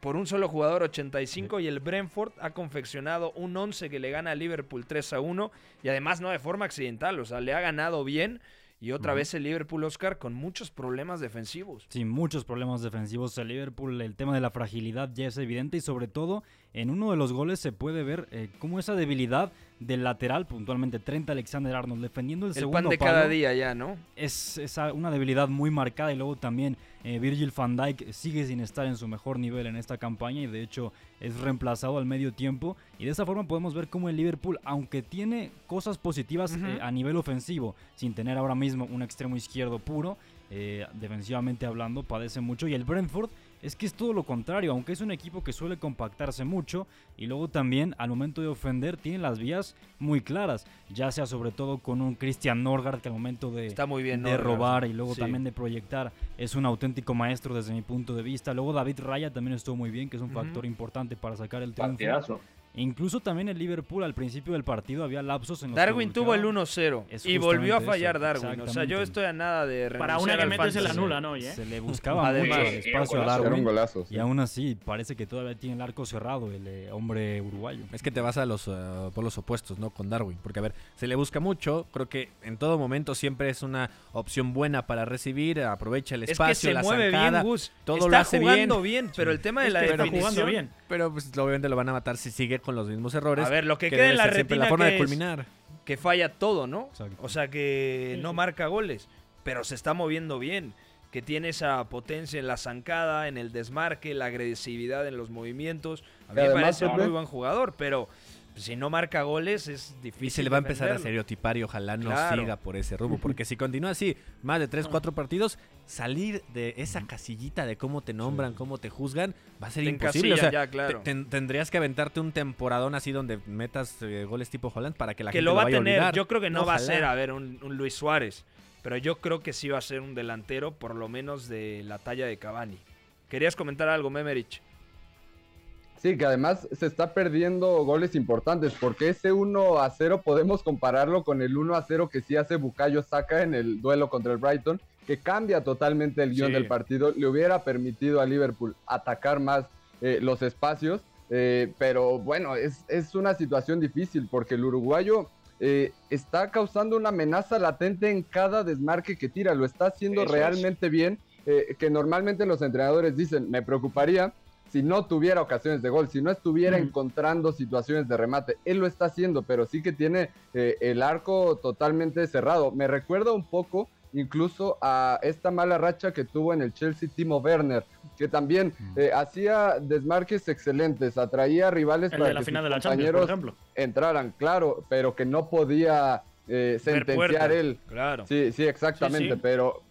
[SPEAKER 2] por un solo jugador 85 y el Brentford ha confeccionado un 11 que le gana a Liverpool 3 a 1 y además no de forma accidental, o sea, le ha ganado bien y otra vez el Liverpool Oscar con muchos problemas defensivos.
[SPEAKER 4] Sí, muchos problemas defensivos el Liverpool. El tema de la fragilidad ya es evidente y sobre todo en uno de los goles se puede ver eh, cómo esa debilidad del lateral, puntualmente 30 Alexander Arnold defendiendo el,
[SPEAKER 2] El
[SPEAKER 4] segundo
[SPEAKER 2] pan de
[SPEAKER 4] palo,
[SPEAKER 2] cada día ya, ¿no?
[SPEAKER 4] Es, es una debilidad muy marcada y luego también eh, Virgil van Dijk sigue sin estar en su mejor nivel en esta campaña y de hecho es reemplazado al medio tiempo. Y de esa forma podemos ver cómo el Liverpool, aunque tiene cosas positivas eh, a nivel ofensivo, sin tener ahora mismo un extremo izquierdo puro, eh, defensivamente hablando, padece mucho. Y el Brentford es que es todo lo contrario, aunque es un equipo que suele compactarse mucho y luego también al momento de ofender tiene las vías muy claras, ya sea sobre todo con un Christian Norgard que al momento de,
[SPEAKER 2] Está muy bien
[SPEAKER 4] de
[SPEAKER 2] Norgard,
[SPEAKER 4] robar y luego
[SPEAKER 2] sí.
[SPEAKER 4] también de proyectar es un auténtico maestro desde mi punto de vista. Luego David Raya también estuvo muy bien, que es un factor importante para sacar el triunfo.
[SPEAKER 7] Partidazo.
[SPEAKER 4] Incluso también el Liverpool al principio del partido había lapsos en los que
[SPEAKER 2] Darwin tuvo el
[SPEAKER 4] buscaba-
[SPEAKER 2] 1-0
[SPEAKER 4] Es
[SPEAKER 2] y volvió a fallar
[SPEAKER 4] eso,
[SPEAKER 2] Darwin. O sea, yo estoy a nada de
[SPEAKER 8] Para una que
[SPEAKER 2] al
[SPEAKER 8] metes se la hoy, ¿eh?
[SPEAKER 4] Se le buscaba
[SPEAKER 2] Además,
[SPEAKER 4] mucho espacio a
[SPEAKER 7] golazo,
[SPEAKER 6] Era un
[SPEAKER 4] Darwin.
[SPEAKER 6] golazo. sí.
[SPEAKER 4] Y aún así parece que todavía tiene el arco cerrado el eh, hombre uruguayo.
[SPEAKER 3] Es que te vas a los eh, polos opuestos, ¿no? Con Darwin. Porque, a ver, se le busca mucho. Creo que en todo momento siempre es una opción buena para recibir. Aprovecha el
[SPEAKER 2] Es que
[SPEAKER 3] espacio,
[SPEAKER 2] se
[SPEAKER 3] la
[SPEAKER 2] mueve
[SPEAKER 3] zancada,
[SPEAKER 2] bien, Gus.
[SPEAKER 3] Todo
[SPEAKER 2] está
[SPEAKER 3] lo hace
[SPEAKER 2] jugando
[SPEAKER 3] bien.
[SPEAKER 2] bien, pero el tema de
[SPEAKER 8] Es
[SPEAKER 2] la
[SPEAKER 8] que está
[SPEAKER 2] definición...
[SPEAKER 8] jugando bien.
[SPEAKER 3] Pero pues obviamente lo van a matar si sigue con los mismos errores.
[SPEAKER 2] A ver, lo que,
[SPEAKER 3] que
[SPEAKER 2] queda en la retina
[SPEAKER 3] la forma
[SPEAKER 2] que
[SPEAKER 3] de
[SPEAKER 2] es-
[SPEAKER 3] culminar.
[SPEAKER 2] que falla todo, ¿no?
[SPEAKER 4] Exacto.
[SPEAKER 2] O sea, que
[SPEAKER 8] Sí,
[SPEAKER 2] no marca goles, pero se está moviendo bien, que tiene esa potencia en la zancada, en el desmarque, la agresividad en los movimientos. A mí
[SPEAKER 6] Y
[SPEAKER 2] me parece un muy buen jugador, pero si no marca goles es difícil.
[SPEAKER 3] Y se le va a empezar a estereotipar y ojalá no
[SPEAKER 2] Claro.
[SPEAKER 3] siga por ese rumbo. Porque si continúa así, más de 3, 4 partidos, salir de esa casillita de cómo te nombran, cómo te juzgan, va a ser
[SPEAKER 2] Te
[SPEAKER 3] imposible. O sea,
[SPEAKER 2] encasillan ya, claro.
[SPEAKER 3] te- ten- tendrías que aventarte un temporadón así donde metas eh, goles tipo Holland para que la
[SPEAKER 2] que
[SPEAKER 3] gente
[SPEAKER 2] lo va a
[SPEAKER 3] vaya
[SPEAKER 2] tener. Yo creo que no va a ser, a ver, un, un Luis Suárez. Pero yo creo que sí va a ser un delantero, por lo menos de la talla de Cavani. ¿Querías comentar algo, Memerich?
[SPEAKER 6] Sí, que además se está perdiendo goles importantes, porque ese 1 a 0 podemos compararlo con el 1 a 0 que sí hace Bukayo Saka en el duelo contra el Brighton, que cambia totalmente el guion
[SPEAKER 2] Sí.
[SPEAKER 6] del partido, le hubiera permitido a Liverpool atacar más eh, los espacios, eh, pero bueno, es, es una situación difícil porque el uruguayo eh, está causando una amenaza latente en cada desmarque que tira, lo está haciendo
[SPEAKER 7] Eso es.
[SPEAKER 6] realmente bien, eh, que normalmente los entrenadores dicen, me preocuparía si no tuviera ocasiones de gol, si no estuviera encontrando situaciones de remate. Él lo está haciendo, pero sí que tiene eh, el arco totalmente cerrado. Me recuerda un poco incluso a esta mala racha que tuvo en el Chelsea Timo Werner, que también eh, hacía desmarques excelentes, atraía rivales
[SPEAKER 8] El
[SPEAKER 6] para
[SPEAKER 8] de la
[SPEAKER 6] que
[SPEAKER 8] final
[SPEAKER 6] sus
[SPEAKER 8] de la Champions, por
[SPEAKER 6] compañeros
[SPEAKER 8] ejemplo.
[SPEAKER 6] entraran, claro, pero que no podía eh, sentenciar él.
[SPEAKER 2] Claro.
[SPEAKER 6] Sí, sí, exactamente,
[SPEAKER 8] Sí, sí.
[SPEAKER 6] pero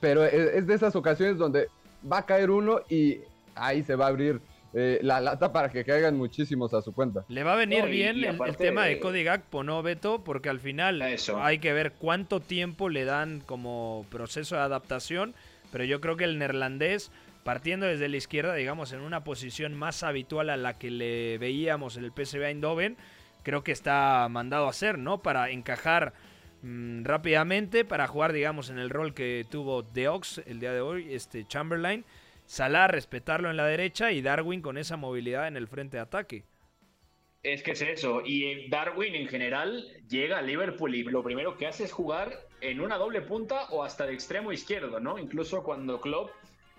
[SPEAKER 6] pero es, es de esas ocasiones donde va a caer uno y ahí se va a abrir eh, la lata para que caigan muchísimos a su cuenta.
[SPEAKER 2] Le va a venir
[SPEAKER 7] No, y-
[SPEAKER 2] bien
[SPEAKER 7] y
[SPEAKER 2] el- tema de Cody Gakpo, ¿no, Beto? Porque al final
[SPEAKER 7] Eso.
[SPEAKER 2] hay que ver cuánto tiempo le dan como proceso de adaptación. Pero yo creo que el neerlandés, partiendo desde la izquierda, digamos, en una posición más habitual a la que le veíamos en el PSV Eindhoven, creo que está mandado a hacer, ¿no? Para encajar mm, rápidamente, para jugar, digamos, en el rol que tuvo The Ox el día de hoy, este Chamberlain. Salah respetarlo en la derecha y Darwin con esa movilidad en el frente de ataque.
[SPEAKER 7] Es que es eso. Y Darwin en general llega a Liverpool y lo primero que hace es jugar en una doble punta o hasta de extremo izquierdo, ¿no? Incluso cuando Klopp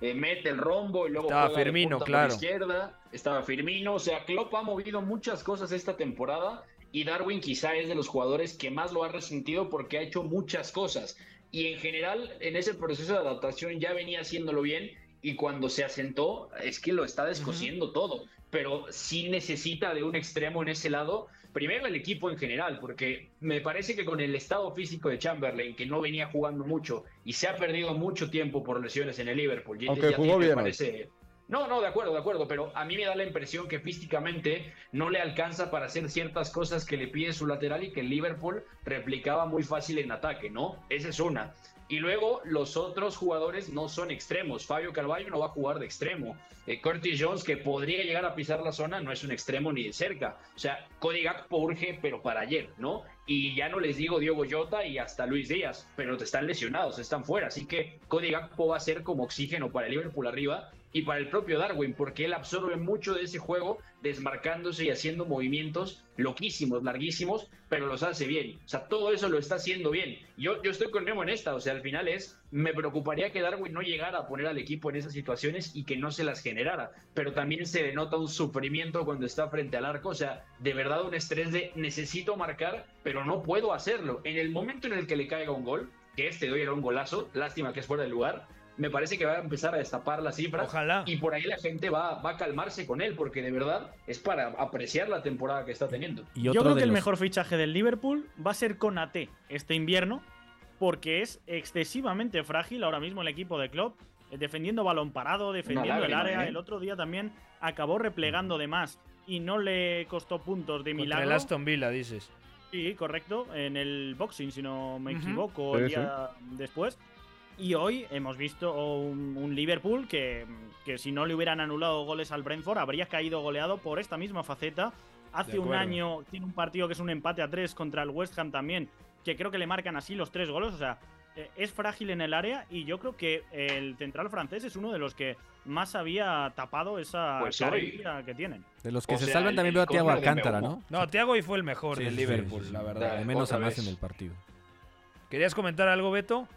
[SPEAKER 7] eh, mete el rombo y luego
[SPEAKER 2] Estaba
[SPEAKER 7] juega de
[SPEAKER 2] Firmino,
[SPEAKER 7] por
[SPEAKER 2] claro.
[SPEAKER 7] izquierda, estaba Firmino, o sea, Klopp ha movido muchas cosas esta temporada y Darwin quizá es de los jugadores que más lo ha resentido porque ha hecho muchas cosas y en general en ese proceso de adaptación ya venía haciéndolo bien y cuando se asentó es que lo está descosiendo todo, pero sí necesita de un extremo en ese lado, primero el equipo en general, porque me parece que con el estado físico de Chamberlain, que no venía jugando mucho y se ha perdido mucho tiempo por lesiones en el Liverpool,
[SPEAKER 6] Aunque
[SPEAKER 7] ya
[SPEAKER 6] jugó bien
[SPEAKER 7] parece- no, no, de acuerdo, de acuerdo, pero a mí me da la impresión que físicamente no le alcanza para hacer ciertas cosas que le pide su lateral y que el Liverpool replicaba muy fácil en ataque, ¿no? Esa es una. Y luego los otros jugadores no son extremos. Fabio Carvalho no va a jugar de extremo. Eh, Curtis Jones, que podría llegar a pisar la zona, no es un extremo ni de cerca. O sea, Cody Gakpo urge, pero para ayer, ¿no? Y ya no les digo Diego Jota y hasta Luis Díaz, pero están lesionados, están fuera. Así que Cody Gakpo va a ser como oxígeno para el Liverpool arriba y para el propio Darwin, porque él absorbe mucho de ese juego, desmarcándose y haciendo movimientos loquísimos, larguísimos, pero los hace bien. O sea, todo eso lo está haciendo bien. Yo, yo estoy con Memo en esta, o sea, al final es, me preocuparía que Darwin no llegara a poner al equipo en esas situaciones y que no se las generara, pero también se denota un sufrimiento cuando está frente al arco, o sea, de verdad un estrés de necesito marcar, pero no puedo hacerlo. En el momento en el que le caiga un gol, que este de hoy era un golazo, lástima que es fuera de lugar, me parece que va a empezar a destapar las cifras.
[SPEAKER 2] Ojalá.
[SPEAKER 7] Y por ahí la gente va, va a calmarse con él, porque de verdad es para apreciar la temporada que está teniendo.
[SPEAKER 3] Y
[SPEAKER 8] Yo creo que el mejor fichaje del Liverpool va a ser Konate este invierno, porque es excesivamente frágil ahora mismo el equipo de Klopp, eh, defendiendo balón parado, defendiendo el área.
[SPEAKER 7] ¿eh?
[SPEAKER 8] El otro día también acabó replegando de más y no le costó puntos de
[SPEAKER 2] Contra
[SPEAKER 8] milagro.
[SPEAKER 2] el Aston Villa, dices.
[SPEAKER 8] Sí, correcto, en el boxing, si no me equivoco, el día después. Y hoy hemos visto un, un Liverpool que, que si no le hubieran anulado goles al Brentford habría caído goleado por esta misma faceta. Hace un año tiene un partido que es un empate a tres contra el West Ham también, que creo que le marcan así los tres goles. O sea, eh, es frágil en el área y yo creo que el central francés es uno de los que más había tapado esa
[SPEAKER 7] Pues
[SPEAKER 8] que tienen.
[SPEAKER 3] De los que
[SPEAKER 7] O
[SPEAKER 3] se
[SPEAKER 7] sea,
[SPEAKER 3] salvan también veo a
[SPEAKER 7] de
[SPEAKER 3] Alcántara. ¿no?
[SPEAKER 2] No, Thiago hoy fue el mejor
[SPEAKER 3] Sí,
[SPEAKER 2] del
[SPEAKER 3] sí,
[SPEAKER 2] Liverpool,
[SPEAKER 3] sí, sí,
[SPEAKER 2] la verdad.
[SPEAKER 3] De menos a más en el partido.
[SPEAKER 2] ¿Querías comentar algo, Beto?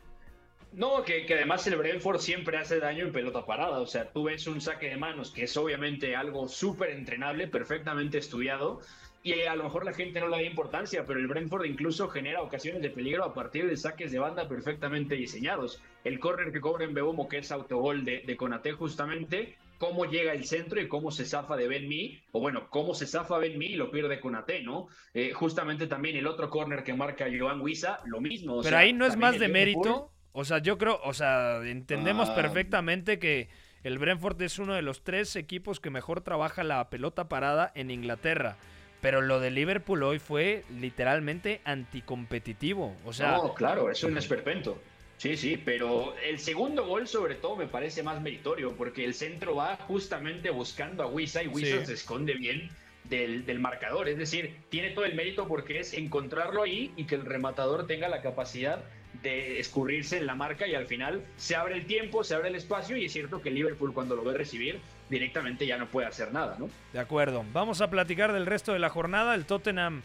[SPEAKER 7] No, que, que, además el Brentford siempre hace daño en pelota parada. O sea, tú ves un saque de manos que es obviamente algo súper entrenable, perfectamente estudiado, y a lo mejor la gente no le da importancia, pero el Brentford incluso genera ocasiones de peligro a partir de saques de banda perfectamente diseñados. El córner que cobra en Beumo, que es autogol de, de Conate justamente, cómo llega el centro y cómo se zafa de Ben Mee, o bueno, cómo se zafa Ben Mee y lo pierde Conate, ¿no? Eh, justamente también el otro córner que marca Joan Huiza, lo mismo.
[SPEAKER 2] pero ahí no es más de mérito, o sea, yo creo, o sea, entendemos
[SPEAKER 7] Ah.
[SPEAKER 2] perfectamente que el Brentford es uno de los tres equipos que mejor trabaja la pelota parada en Inglaterra. Pero lo de Liverpool hoy fue literalmente anticompetitivo. O sea,
[SPEAKER 7] no, claro, es un esperpento. Sí, sí, pero el segundo gol sobre todo me parece más meritorio porque el centro va justamente buscando a Wisa y Wisa
[SPEAKER 2] Sí.
[SPEAKER 7] se esconde bien del, del marcador. Es decir, tiene todo el mérito porque es encontrarlo ahí y que el rematador tenga la capacidad de escurrirse en la marca y al final se abre el tiempo, se abre el espacio y es cierto que Liverpool cuando lo ve recibir directamente ya no puede hacer nada, ¿no?
[SPEAKER 2] De acuerdo. Vamos a platicar del resto de la jornada. El Tottenham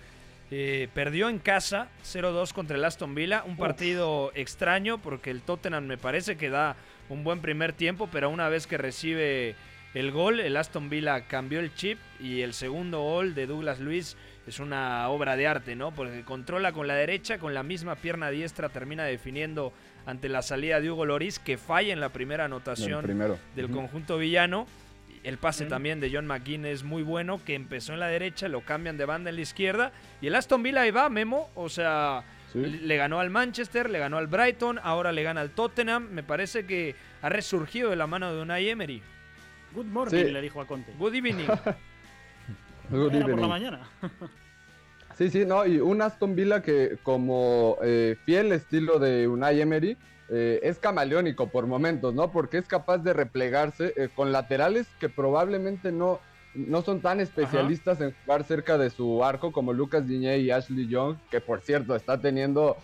[SPEAKER 2] eh, perdió en casa 0-2 contra el Aston Villa. Un partido extraño porque el Tottenham me parece que da un buen primer tiempo, pero una vez que recibe el gol, el Aston Villa cambió el chip y el segundo gol de Douglas Luis es una obra de arte, ¿no? Porque controla con la derecha, con la misma pierna diestra termina definiendo ante la salida de Hugo Loris, que falla en la primera anotación del conjunto villano. El pase también de John McGinn es muy bueno, que empezó en la derecha, lo cambian de banda en la izquierda. Y el Aston Villa ahí va, Memo. O sea, le le ganó al Manchester, le ganó al Brighton, ahora le gana al Tottenham. Me parece que ha resurgido de la mano de Unai Emery.
[SPEAKER 8] Good morning,
[SPEAKER 6] Sí.
[SPEAKER 8] le dijo a Conte.
[SPEAKER 2] Good evening.
[SPEAKER 6] Good
[SPEAKER 8] Era por la mañana.
[SPEAKER 6] Sí, sí, no, y un Aston Villa que como eh, fiel estilo de Unai Emery eh, es camaleónico por momentos, ¿no? Porque es capaz de replegarse eh, con laterales que probablemente no, no son tan especialistas en jugar cerca de su arco como Lucas Diñé y Ashley Young, que por cierto está teniendo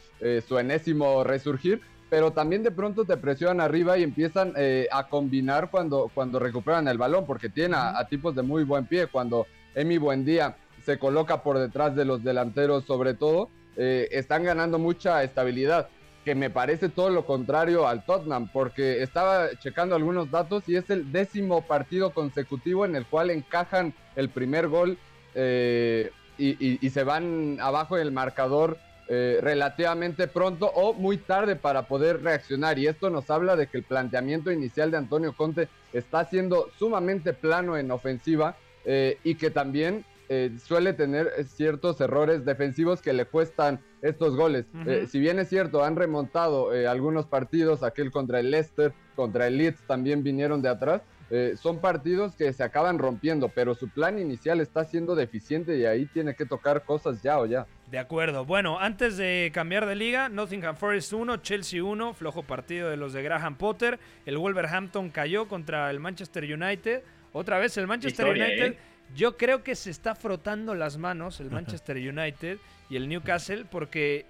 [SPEAKER 6] su enésimo resurgir, pero también de pronto te presionan arriba y empiezan eh, a combinar cuando, cuando recuperan el balón, porque tienen a, a tipos de muy buen pie, cuando Emi Buendía se coloca por detrás de los delanteros sobre todo, eh, están ganando mucha estabilidad, que me parece todo lo contrario al Tottenham, porque estaba checando algunos datos y es el décimo partido consecutivo en el cual encajan el primer gol eh, y, se van abajo en el marcador eh, relativamente pronto o muy tarde para poder reaccionar. Y esto nos habla de que el planteamiento inicial de Antonio Conte está siendo sumamente plano en ofensiva eh, y que también eh, suele tener ciertos errores defensivos que le cuestan estos goles. Eh, si bien es cierto, han remontado eh, algunos partidos, aquel contra el Leicester, contra el Leeds también vinieron de atrás. son partidos que se acaban rompiendo, pero su plan inicial está siendo deficiente y ahí tiene que tocar cosas ya o ya.
[SPEAKER 2] De acuerdo. Bueno, antes de cambiar de liga, Nottingham Forest 1, Chelsea 1, flojo partido de los de Graham Potter. El Wolverhampton cayó contra el Manchester United. Otra vez el Manchester
[SPEAKER 7] Historia,
[SPEAKER 2] United.
[SPEAKER 7] ¿eh?
[SPEAKER 2] Yo creo que se está frotando las manos el Manchester United y el Newcastle porque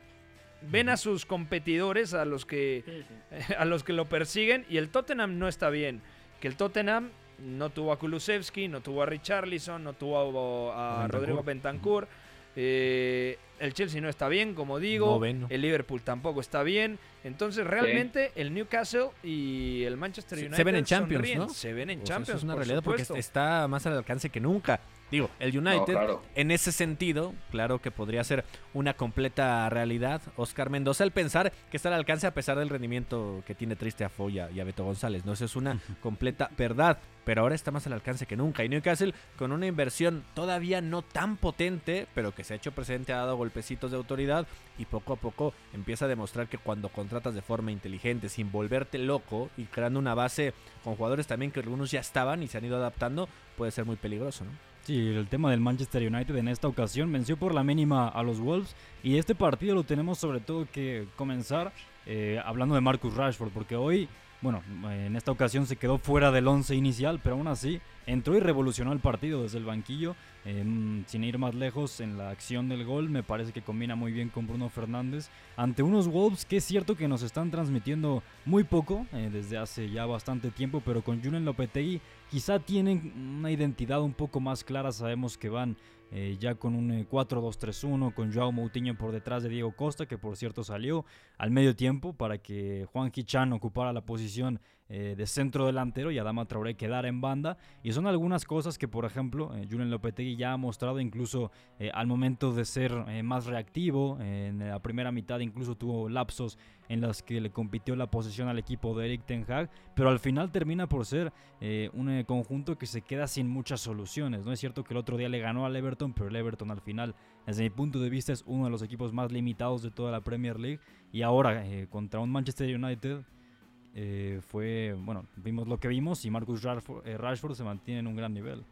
[SPEAKER 2] ven a sus competidores, a los que a los que lo persiguen y el Tottenham no está bien. Que el Tottenham no tuvo a Kulusevski, no tuvo a Richarlison, no tuvo a. Rodrigo Bentancur. Eh, el Chelsea no está bien, como digo.
[SPEAKER 3] Noveno.
[SPEAKER 2] El Liverpool tampoco está bien. Entonces, realmente, el Newcastle y el Manchester United
[SPEAKER 3] se ven en Champions,
[SPEAKER 2] sonríen.
[SPEAKER 3] ¿no?
[SPEAKER 2] Se ven en
[SPEAKER 3] O sea,
[SPEAKER 2] Champions.
[SPEAKER 3] Eso es una
[SPEAKER 2] por
[SPEAKER 3] realidad porque está más al alcance que nunca. Digo, el United,
[SPEAKER 7] claro.
[SPEAKER 3] en ese sentido, claro que podría ser una completa realidad. Oscar Mendoza, el pensar que está al alcance a pesar del rendimiento que tiene Triste a Foya y a Beto González. No, eso es una completa verdad. Pero ahora está más al alcance que nunca. Y Newcastle, con una inversión todavía no tan potente, pero que se ha hecho presente, ha dado golpecitos de autoridad y poco a poco empieza a demostrar que cuando contratas de forma inteligente, sin volverte loco y creando una base con jugadores también que algunos ya estaban y se han ido adaptando, puede ser muy peligroso, ¿no?
[SPEAKER 4] Sí, el tema del Manchester United en esta ocasión venció por la mínima a los Wolves y este partido lo tenemos sobre todo que comenzar eh, hablando de Marcus Rashford porque hoy, bueno, en esta ocasión se quedó fuera del once inicial, pero aún así entró y revolucionó el partido desde el banquillo. Em, sin ir más lejos en la acción del gol, me parece que combina muy bien con Bruno Fernández ante unos Wolves que es cierto que nos están transmitiendo muy poco eh, desde hace ya bastante tiempo, pero con Julen Lopetegui quizá tienen una identidad un poco más clara. Sabemos que van eh, ya con un 4-2-3-1, eh, con Joao Moutinho por detrás de Diego Costa, que por cierto salió al medio tiempo para que Juan Chan ocupara la posición eh, de centro delantero y Adama Traoré quedara en banda. Y son algunas cosas que, por ejemplo, Julen Lopetegui ya ha mostrado incluso al momento de ser más reactivo. en la primera mitad incluso tuvo lapsos en los que le compitió la posición al equipo de Eric Ten Hag, pero al final termina por ser un conjunto que se queda sin muchas soluciones. No es cierto que el otro día le ganó al Everton pero el Everton al final, desde mi punto de vista, es uno de los equipos más limitados de toda la Premier League. Y ahora, eh, contra un Manchester United, eh, fue, bueno, vimos lo que vimos y Marcus eh, Rashford, se mantiene en un gran nivel.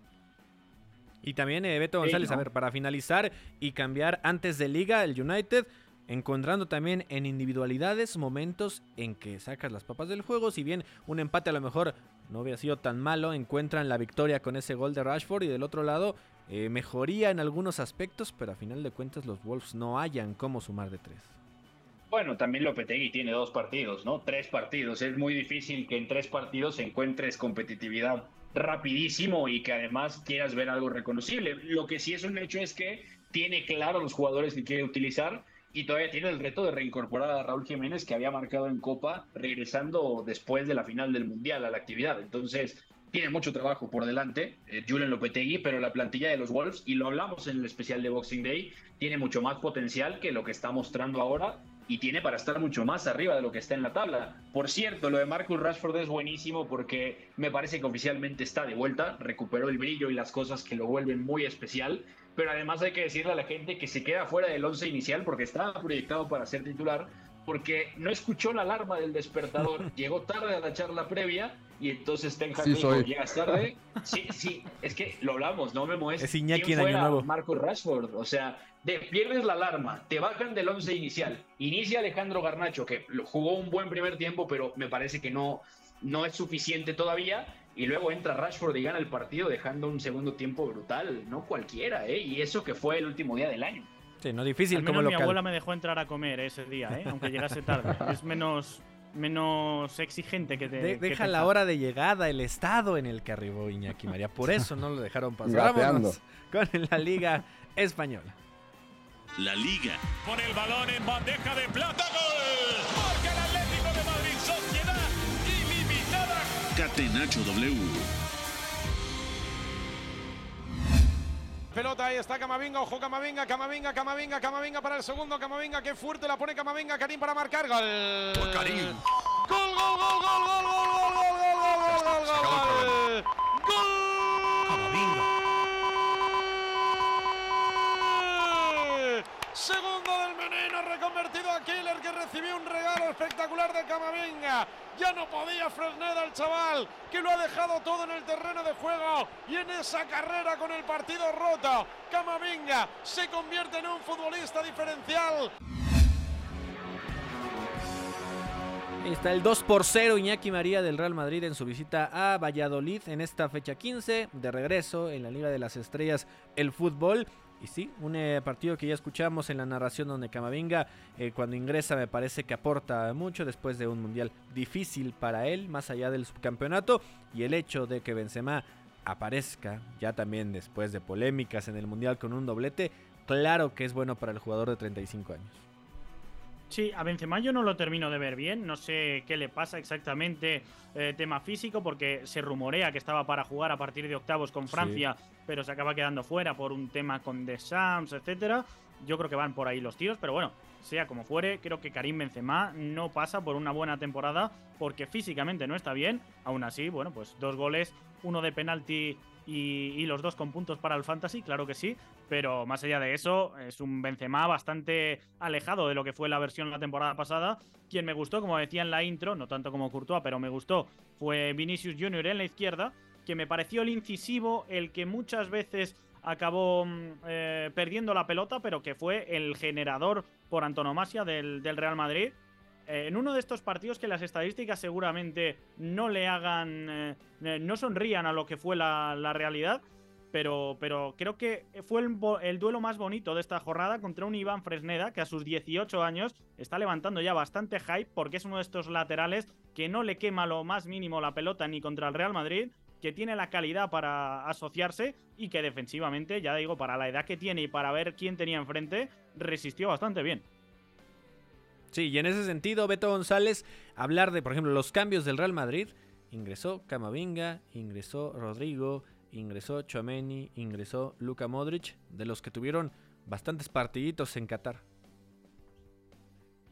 [SPEAKER 3] Y también Beto González, a ver, para finalizar y cambiar antes de liga, el United encontrando también en individualidades momentos en que sacas las papas del juego. Si bien un empate a lo mejor no hubiera sido tan malo, encuentran la victoria con ese gol de Rashford y del otro lado eh, mejoría en algunos aspectos, pero a final de cuentas los Wolves no hayan cómo sumar de tres.
[SPEAKER 7] Bueno, también Lopetegui tiene dos partidos, ¿no? Tres partidos. Es muy difícil que en tres partidos encuentres competitividad rapidísimo y que además quieras ver algo reconocible. Lo que sí es un hecho es que tiene claro los jugadores que quiere utilizar y todavía tiene el reto de reincorporar a Raúl Jiménez que había marcado en Copa regresando después de la final del Mundial a la actividad. Entonces, tiene mucho trabajo por delante, eh, Julian Lopetegui, pero la plantilla de los Wolves, y lo hablamos en el especial de Boxing Day, tiene mucho más potencial que lo que está mostrando ahora y tiene para estar mucho más arriba de lo que está en la tabla. Por cierto, lo de Marcus Rashford es buenísimo porque me parece que oficialmente está de vuelta, recuperó el brillo y las cosas que lo vuelven muy especial, pero además hay que decirle a la gente que se queda fuera del once inicial porque estaba proyectado para ser titular, porque no escuchó la alarma del despertador, llegó tarde a la charla previa y entonces Ten Hag sí, llegas tarde. Sí, sí, es que lo hablamos, no me muestres.
[SPEAKER 3] Es Iñaki en Año Nuevo.
[SPEAKER 7] Marcos Rashford, o sea, de, pierdes la alarma, te bajan del once inicial, inicia Alejandro Garnacho, que jugó un buen primer tiempo, pero me parece que no, no es suficiente todavía, y luego entra Rashford y gana el partido dejando un segundo tiempo brutal, no cualquiera, ¿eh? Y eso que fue el último día del año.
[SPEAKER 3] Sí, no difícil
[SPEAKER 8] como mi abuela me dejó entrar a comer ese día, ¿eh? aunque llegase tarde. es menos menos exigente que te.
[SPEAKER 3] deja la hora de llegada, el estado en el que arribó Iñaki María. Por eso no lo dejaron pasar. Vámonos con la Liga Española.
[SPEAKER 1] La Liga.
[SPEAKER 9] Con el balón en bandeja de plata. ¡Gol! Marca el Atlético de Madrid. Sociedad ilimitada.
[SPEAKER 1] Catenacho W.
[SPEAKER 11] Pelota, ahí está Camavinga, ojo Camavinga, Camavinga, Camavinga, Camavinga para el segundo, Camavinga, qué fuerte la pone Camavinga, Karim para marcar, gol.
[SPEAKER 1] Por Karim.
[SPEAKER 11] Gol, gol, gol, gol, gol, gol, gol, gol, gol, gol, gol, gol, gol. Camavinga. Segundo del Meneno, Killer que recibió un regalo espectacular de Camavinga. Ya no podía Fresneda el chaval, que lo ha dejado todo en el terreno de juego y en esa carrera con el partido roto. Camavinga se convierte en un futbolista diferencial.
[SPEAKER 3] está el 2 por 0 Iñaki María del Real Madrid en su visita a Valladolid en esta fecha 15 de regreso en la Liga de las Estrellas el fútbol y sí, un eh, partido que ya escuchamos en la narración donde Camavinga eh, cuando ingresa me parece que aporta mucho después de un mundial difícil para él, más allá del subcampeonato y el hecho de que Benzema aparezca ya también después de polémicas en el mundial con un doblete, claro que es bueno para el jugador de 35 años.
[SPEAKER 8] Sí, a Benzema yo no lo termino de ver bien, no sé qué le pasa exactamente eh, tema físico, porque se rumorea que estaba para jugar a partir de octavos con Francia, pero se acaba quedando fuera por un tema con The Sams, etcétera. Yo creo que van por ahí los tiros, pero bueno, sea como fuere, creo que Karim Benzema no pasa por una buena temporada porque físicamente no está bien. Aún así, bueno, pues dos goles, uno de penalti y, los dos con puntos para el Fantasy, claro que sí, pero más allá de eso, es un Benzema bastante alejado de lo que fue la versión la temporada pasada. Quien me gustó, como decía en la intro, no tanto como Courtois, pero me gustó, fue Vinicius Junior en la izquierda, que me pareció el incisivo, el que muchas veces acabó mm, eh, perdiendo la pelota, pero que fue el generador por antonomasia del, del Real Madrid en uno de estos partidos que las estadísticas seguramente no le hagan, eh, eh, no sonrían a lo que fue la, realidad, pero, pero creo que fue el, el duelo más bonito de esta jornada contra un Iván Fresneda que a sus 18 años está levantando ya bastante hype porque es uno de estos laterales que no le quema lo más mínimo la pelota ni contra el Real Madrid, que tiene la calidad para asociarse y que defensivamente, ya digo, para la edad que tiene y para ver quién tenía enfrente, resistió bastante bien.
[SPEAKER 3] Sí, y en ese sentido, Beto González, hablar de, por ejemplo, los cambios del Real Madrid, ingresó Camavinga, ingresó Rodrigo, ingresó Chouameni, ingresó Luka Modric, de los que tuvieron bastantes partiditos en Qatar.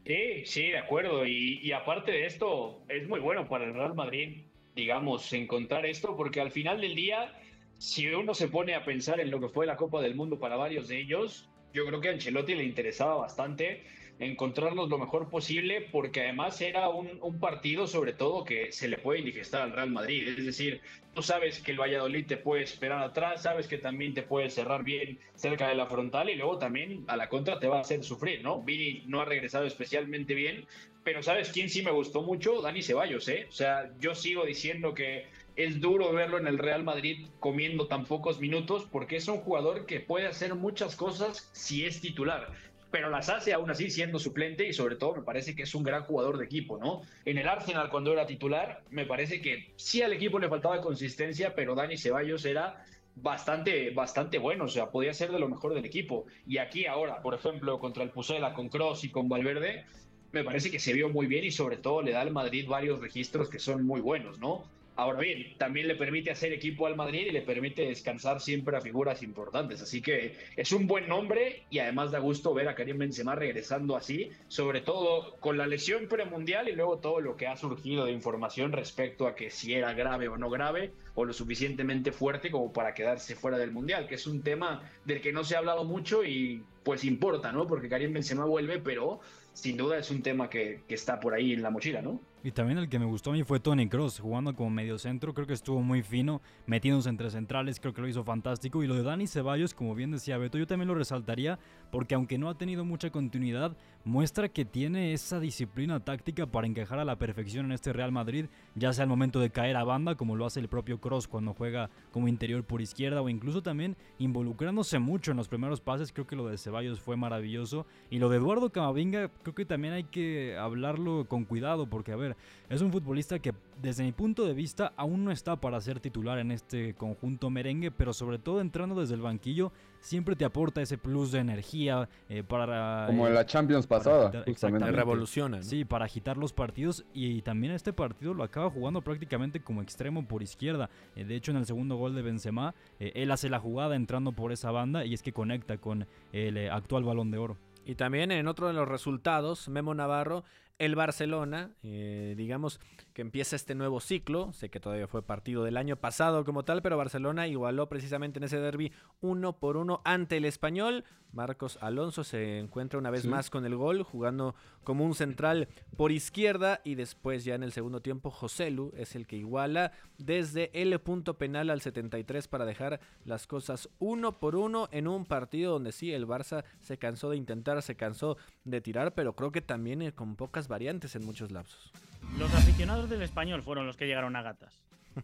[SPEAKER 7] Sí, sí, de acuerdo. Y, y aparte de esto, es muy bueno para el Real Madrid, digamos, encontrar esto, porque al final del día, si uno se pone a pensar en lo que fue la Copa del Mundo para varios de ellos, yo creo que a Ancelotti le interesaba bastante encontrarlos lo mejor posible, porque además era un, un partido sobre todo que se le puede indigestar al Real Madrid. Es decir, tú sabes que el Valladolid te puede esperar atrás, sabes que también te puede cerrar bien cerca de la frontal y luego también a la contra te va a hacer sufrir, ¿no? Vini no ha regresado especialmente bien, pero ¿sabes quién sí me gustó mucho? Dani Ceballos, ¿eh? O sea, yo sigo diciendo que es duro verlo en el Real Madrid comiendo tan pocos minutos porque es un jugador que puede hacer muchas cosas si es titular pero las hace aún así siendo suplente y sobre todo me parece que es un gran jugador de equipo, ¿no? En el Arsenal cuando era titular, me parece que sí al equipo le faltaba consistencia, pero Dani Ceballos era bastante, bastante bueno, o sea, podía ser de lo mejor del equipo. Y aquí ahora, por ejemplo, contra el Pusela, con Cross y con Valverde, me parece que se vio muy bien y sobre todo le da al Madrid varios registros que son muy buenos, ¿no? Ahora bien, también le permite hacer equipo al Madrid y le permite descansar siempre a figuras importantes. Así que es un buen nombre y además da gusto ver a Karim Benzema regresando así, sobre todo con la lesión premundial y luego todo lo que ha surgido de información respecto a que si era grave o no grave o lo suficientemente fuerte como para quedarse fuera del mundial, que es un tema del que no se ha hablado mucho y pues importa, ¿no? Porque Karim Benzema vuelve, pero sin duda es un tema que, que está por ahí en la mochila, ¿no?
[SPEAKER 4] Y también el que me gustó a mí fue Tony Cross, jugando como medio centro, creo que estuvo muy fino, metiéndose entre centrales, creo que lo hizo fantástico. Y lo de Dani Ceballos, como bien decía Beto, yo también lo resaltaría, porque aunque no ha tenido mucha continuidad, muestra que tiene esa disciplina táctica para encajar a la perfección en este Real Madrid, ya sea al momento de caer a banda, como lo hace el propio Cross cuando juega como interior por izquierda, o incluso también involucrándose mucho en los primeros pases, creo que lo de Ceballos fue maravilloso. Y lo de Eduardo Camavinga, creo que también hay que hablarlo con cuidado, porque a ver, es un futbolista que desde mi punto de vista aún no está para ser titular en este conjunto merengue, pero sobre todo entrando desde el banquillo siempre te aporta ese plus de energía eh, para...
[SPEAKER 6] Como en la Champions pasada,
[SPEAKER 4] agitar-
[SPEAKER 6] justamente.
[SPEAKER 4] exactamente.
[SPEAKER 3] Revoluciona, ¿no?
[SPEAKER 4] Sí, para agitar los partidos y, también este partido lo acaba jugando prácticamente como extremo por izquierda. Eh, de hecho, en el segundo gol de Benzema, eh, él hace la jugada entrando por esa banda y es que conecta con el eh, actual Balón de Oro.
[SPEAKER 3] Y también en otro de los resultados, Memo Navarro, el Barcelona, eh, digamos que empieza este nuevo ciclo, sé que todavía fue partido del año pasado como tal, pero Barcelona igualó precisamente en ese derby uno por uno ante el español. Marcos Alonso se encuentra una vez
[SPEAKER 6] Sí.
[SPEAKER 3] más con el gol, jugando como un central por izquierda y después ya en el segundo tiempo Joselu es el que iguala desde el punto penal al 73 para dejar las cosas uno por uno en un partido donde sí el Barça se cansó de intentar, se cansó de tirar, pero creo que también eh, con pocas variantes en muchos lapsos.
[SPEAKER 8] Los aficionados del español fueron los que llegaron a gatas.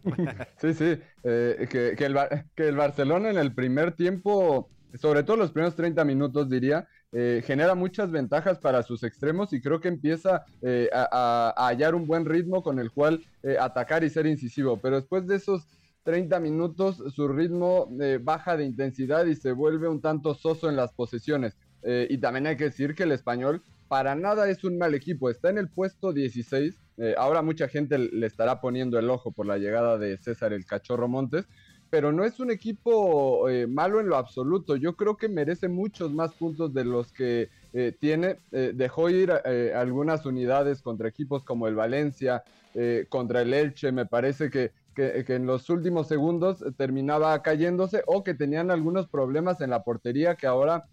[SPEAKER 6] Sí, sí, eh, que, el, Barcelona en el primer tiempo, sobre todo los primeros 30 minutos diría, eh, genera muchas ventajas para sus extremos y creo que empieza eh, a, hallar un buen ritmo con el cual atacar y ser incisivo, pero después de esos 30 minutos su ritmo baja de intensidad y se vuelve un tanto soso en las posesiones. Y también hay que decir que el español para nada es un mal equipo, está en el puesto 16. Eh, ahora mucha gente le estará poniendo el ojo por la llegada de César el Cachorro Montes, pero no es un equipo eh, malo en lo absoluto. Yo creo que merece muchos más puntos de los que eh, tiene. Dejó ir algunas unidades contra equipos como el Valencia, contra el Elche. Me parece que, que- que en los últimos segundos terminaba cayéndose o que tenían algunos problemas en la portería que ahora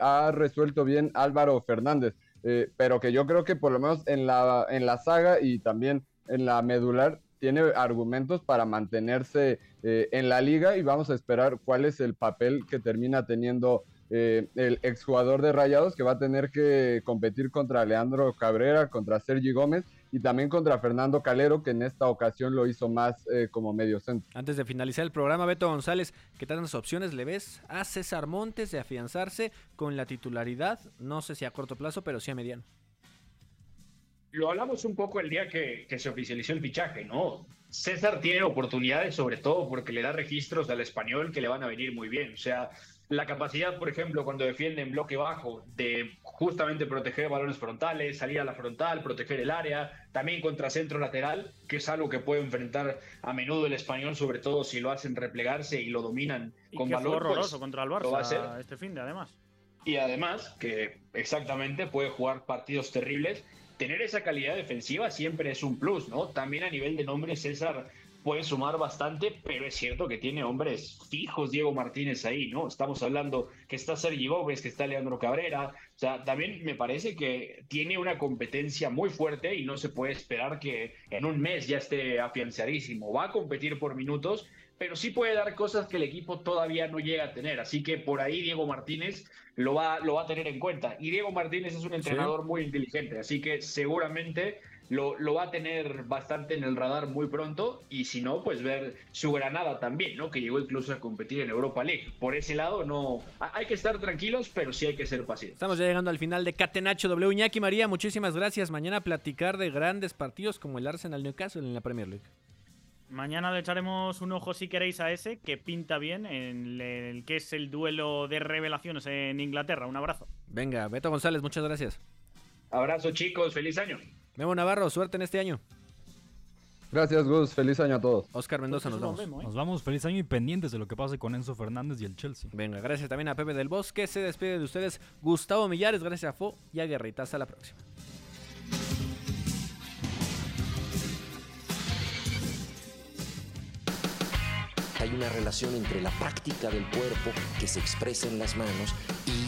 [SPEAKER 6] ha resuelto bien Álvaro Fernández. Eh, pero que yo creo que por lo menos en la, en la saga y también en la medular tiene argumentos para mantenerse eh, en la liga y vamos a esperar cuál es el papel que termina teniendo eh, el exjugador de Rayados que va a tener que competir contra Leandro Cabrera, contra Sergi Gómez y también contra Fernando Calero, que en esta ocasión lo hizo más eh, como medio centro.
[SPEAKER 3] Antes de finalizar el programa, Beto González, ¿qué tantas opciones le ves a César Montes de afianzarse con la titularidad? No sé si a corto plazo, pero sí a mediano.
[SPEAKER 7] Lo hablamos un poco el día que, que se oficializó el fichaje, ¿no? César tiene oportunidades, sobre todo porque le da registros al español que le van a venir muy bien. O sea, la capacidad, por ejemplo, cuando defiende en bloque bajo, de justamente proteger balones frontales, salir a la frontal, proteger el área, también contra centro lateral, que es algo que puede enfrentar a menudo el español, sobre todo si lo hacen replegarse y lo dominan con
[SPEAKER 8] que
[SPEAKER 7] valor.
[SPEAKER 8] Fue horroroso
[SPEAKER 7] pues,
[SPEAKER 8] contra el
[SPEAKER 7] va a.
[SPEAKER 8] Barça este fin de además.
[SPEAKER 7] Y además, que exactamente puede jugar partidos terribles. Tener esa calidad defensiva siempre es un plus, ¿no? También a nivel de nombre, César puede sumar bastante, pero es cierto que tiene hombres fijos Diego Martínez ahí, ¿no? Estamos hablando que está Sergi Gómez, que está Leandro Cabrera, o sea, también me parece que tiene una competencia muy fuerte y no se puede esperar que en un mes ya esté afianzadísimo. Va a competir por minutos, pero sí puede dar cosas que el equipo todavía no llega a tener. Así que por ahí Diego Martínez lo va, lo va a tener en cuenta. Y Diego Martínez es un entrenador muy inteligente, así que seguramente lo, lo, va a tener bastante en el radar muy pronto y si no, pues ver su Granada también, ¿no? Que llegó incluso a competir en Europa League. Por ese lado, no hay que estar tranquilos, pero sí hay que ser pacientes.
[SPEAKER 3] Estamos ya llegando al final de Catenacho W. Iñaki María, muchísimas gracias. Mañana platicar de grandes partidos como el Arsenal Newcastle en la Premier League.
[SPEAKER 8] Mañana le echaremos un ojo si queréis a ese, que pinta bien en el que es el duelo de revelaciones en Inglaterra. Un abrazo.
[SPEAKER 3] Venga, Beto González, muchas gracias.
[SPEAKER 7] Abrazo chicos, feliz año.
[SPEAKER 3] Memo Navarro, suerte en este año.
[SPEAKER 6] Gracias, Gus. Feliz año a todos.
[SPEAKER 3] Oscar Mendoza, nos vamos.
[SPEAKER 4] Nos vamos, feliz año y pendientes de lo que pase con Enzo Fernández y el Chelsea.
[SPEAKER 3] Venga, gracias también a Pepe del Bosque. Se despide de ustedes Gustavo Millares, gracias a Fo y a Guerrita. Hasta la próxima.
[SPEAKER 12] Hay una relación entre la práctica del cuerpo que se expresa en las manos y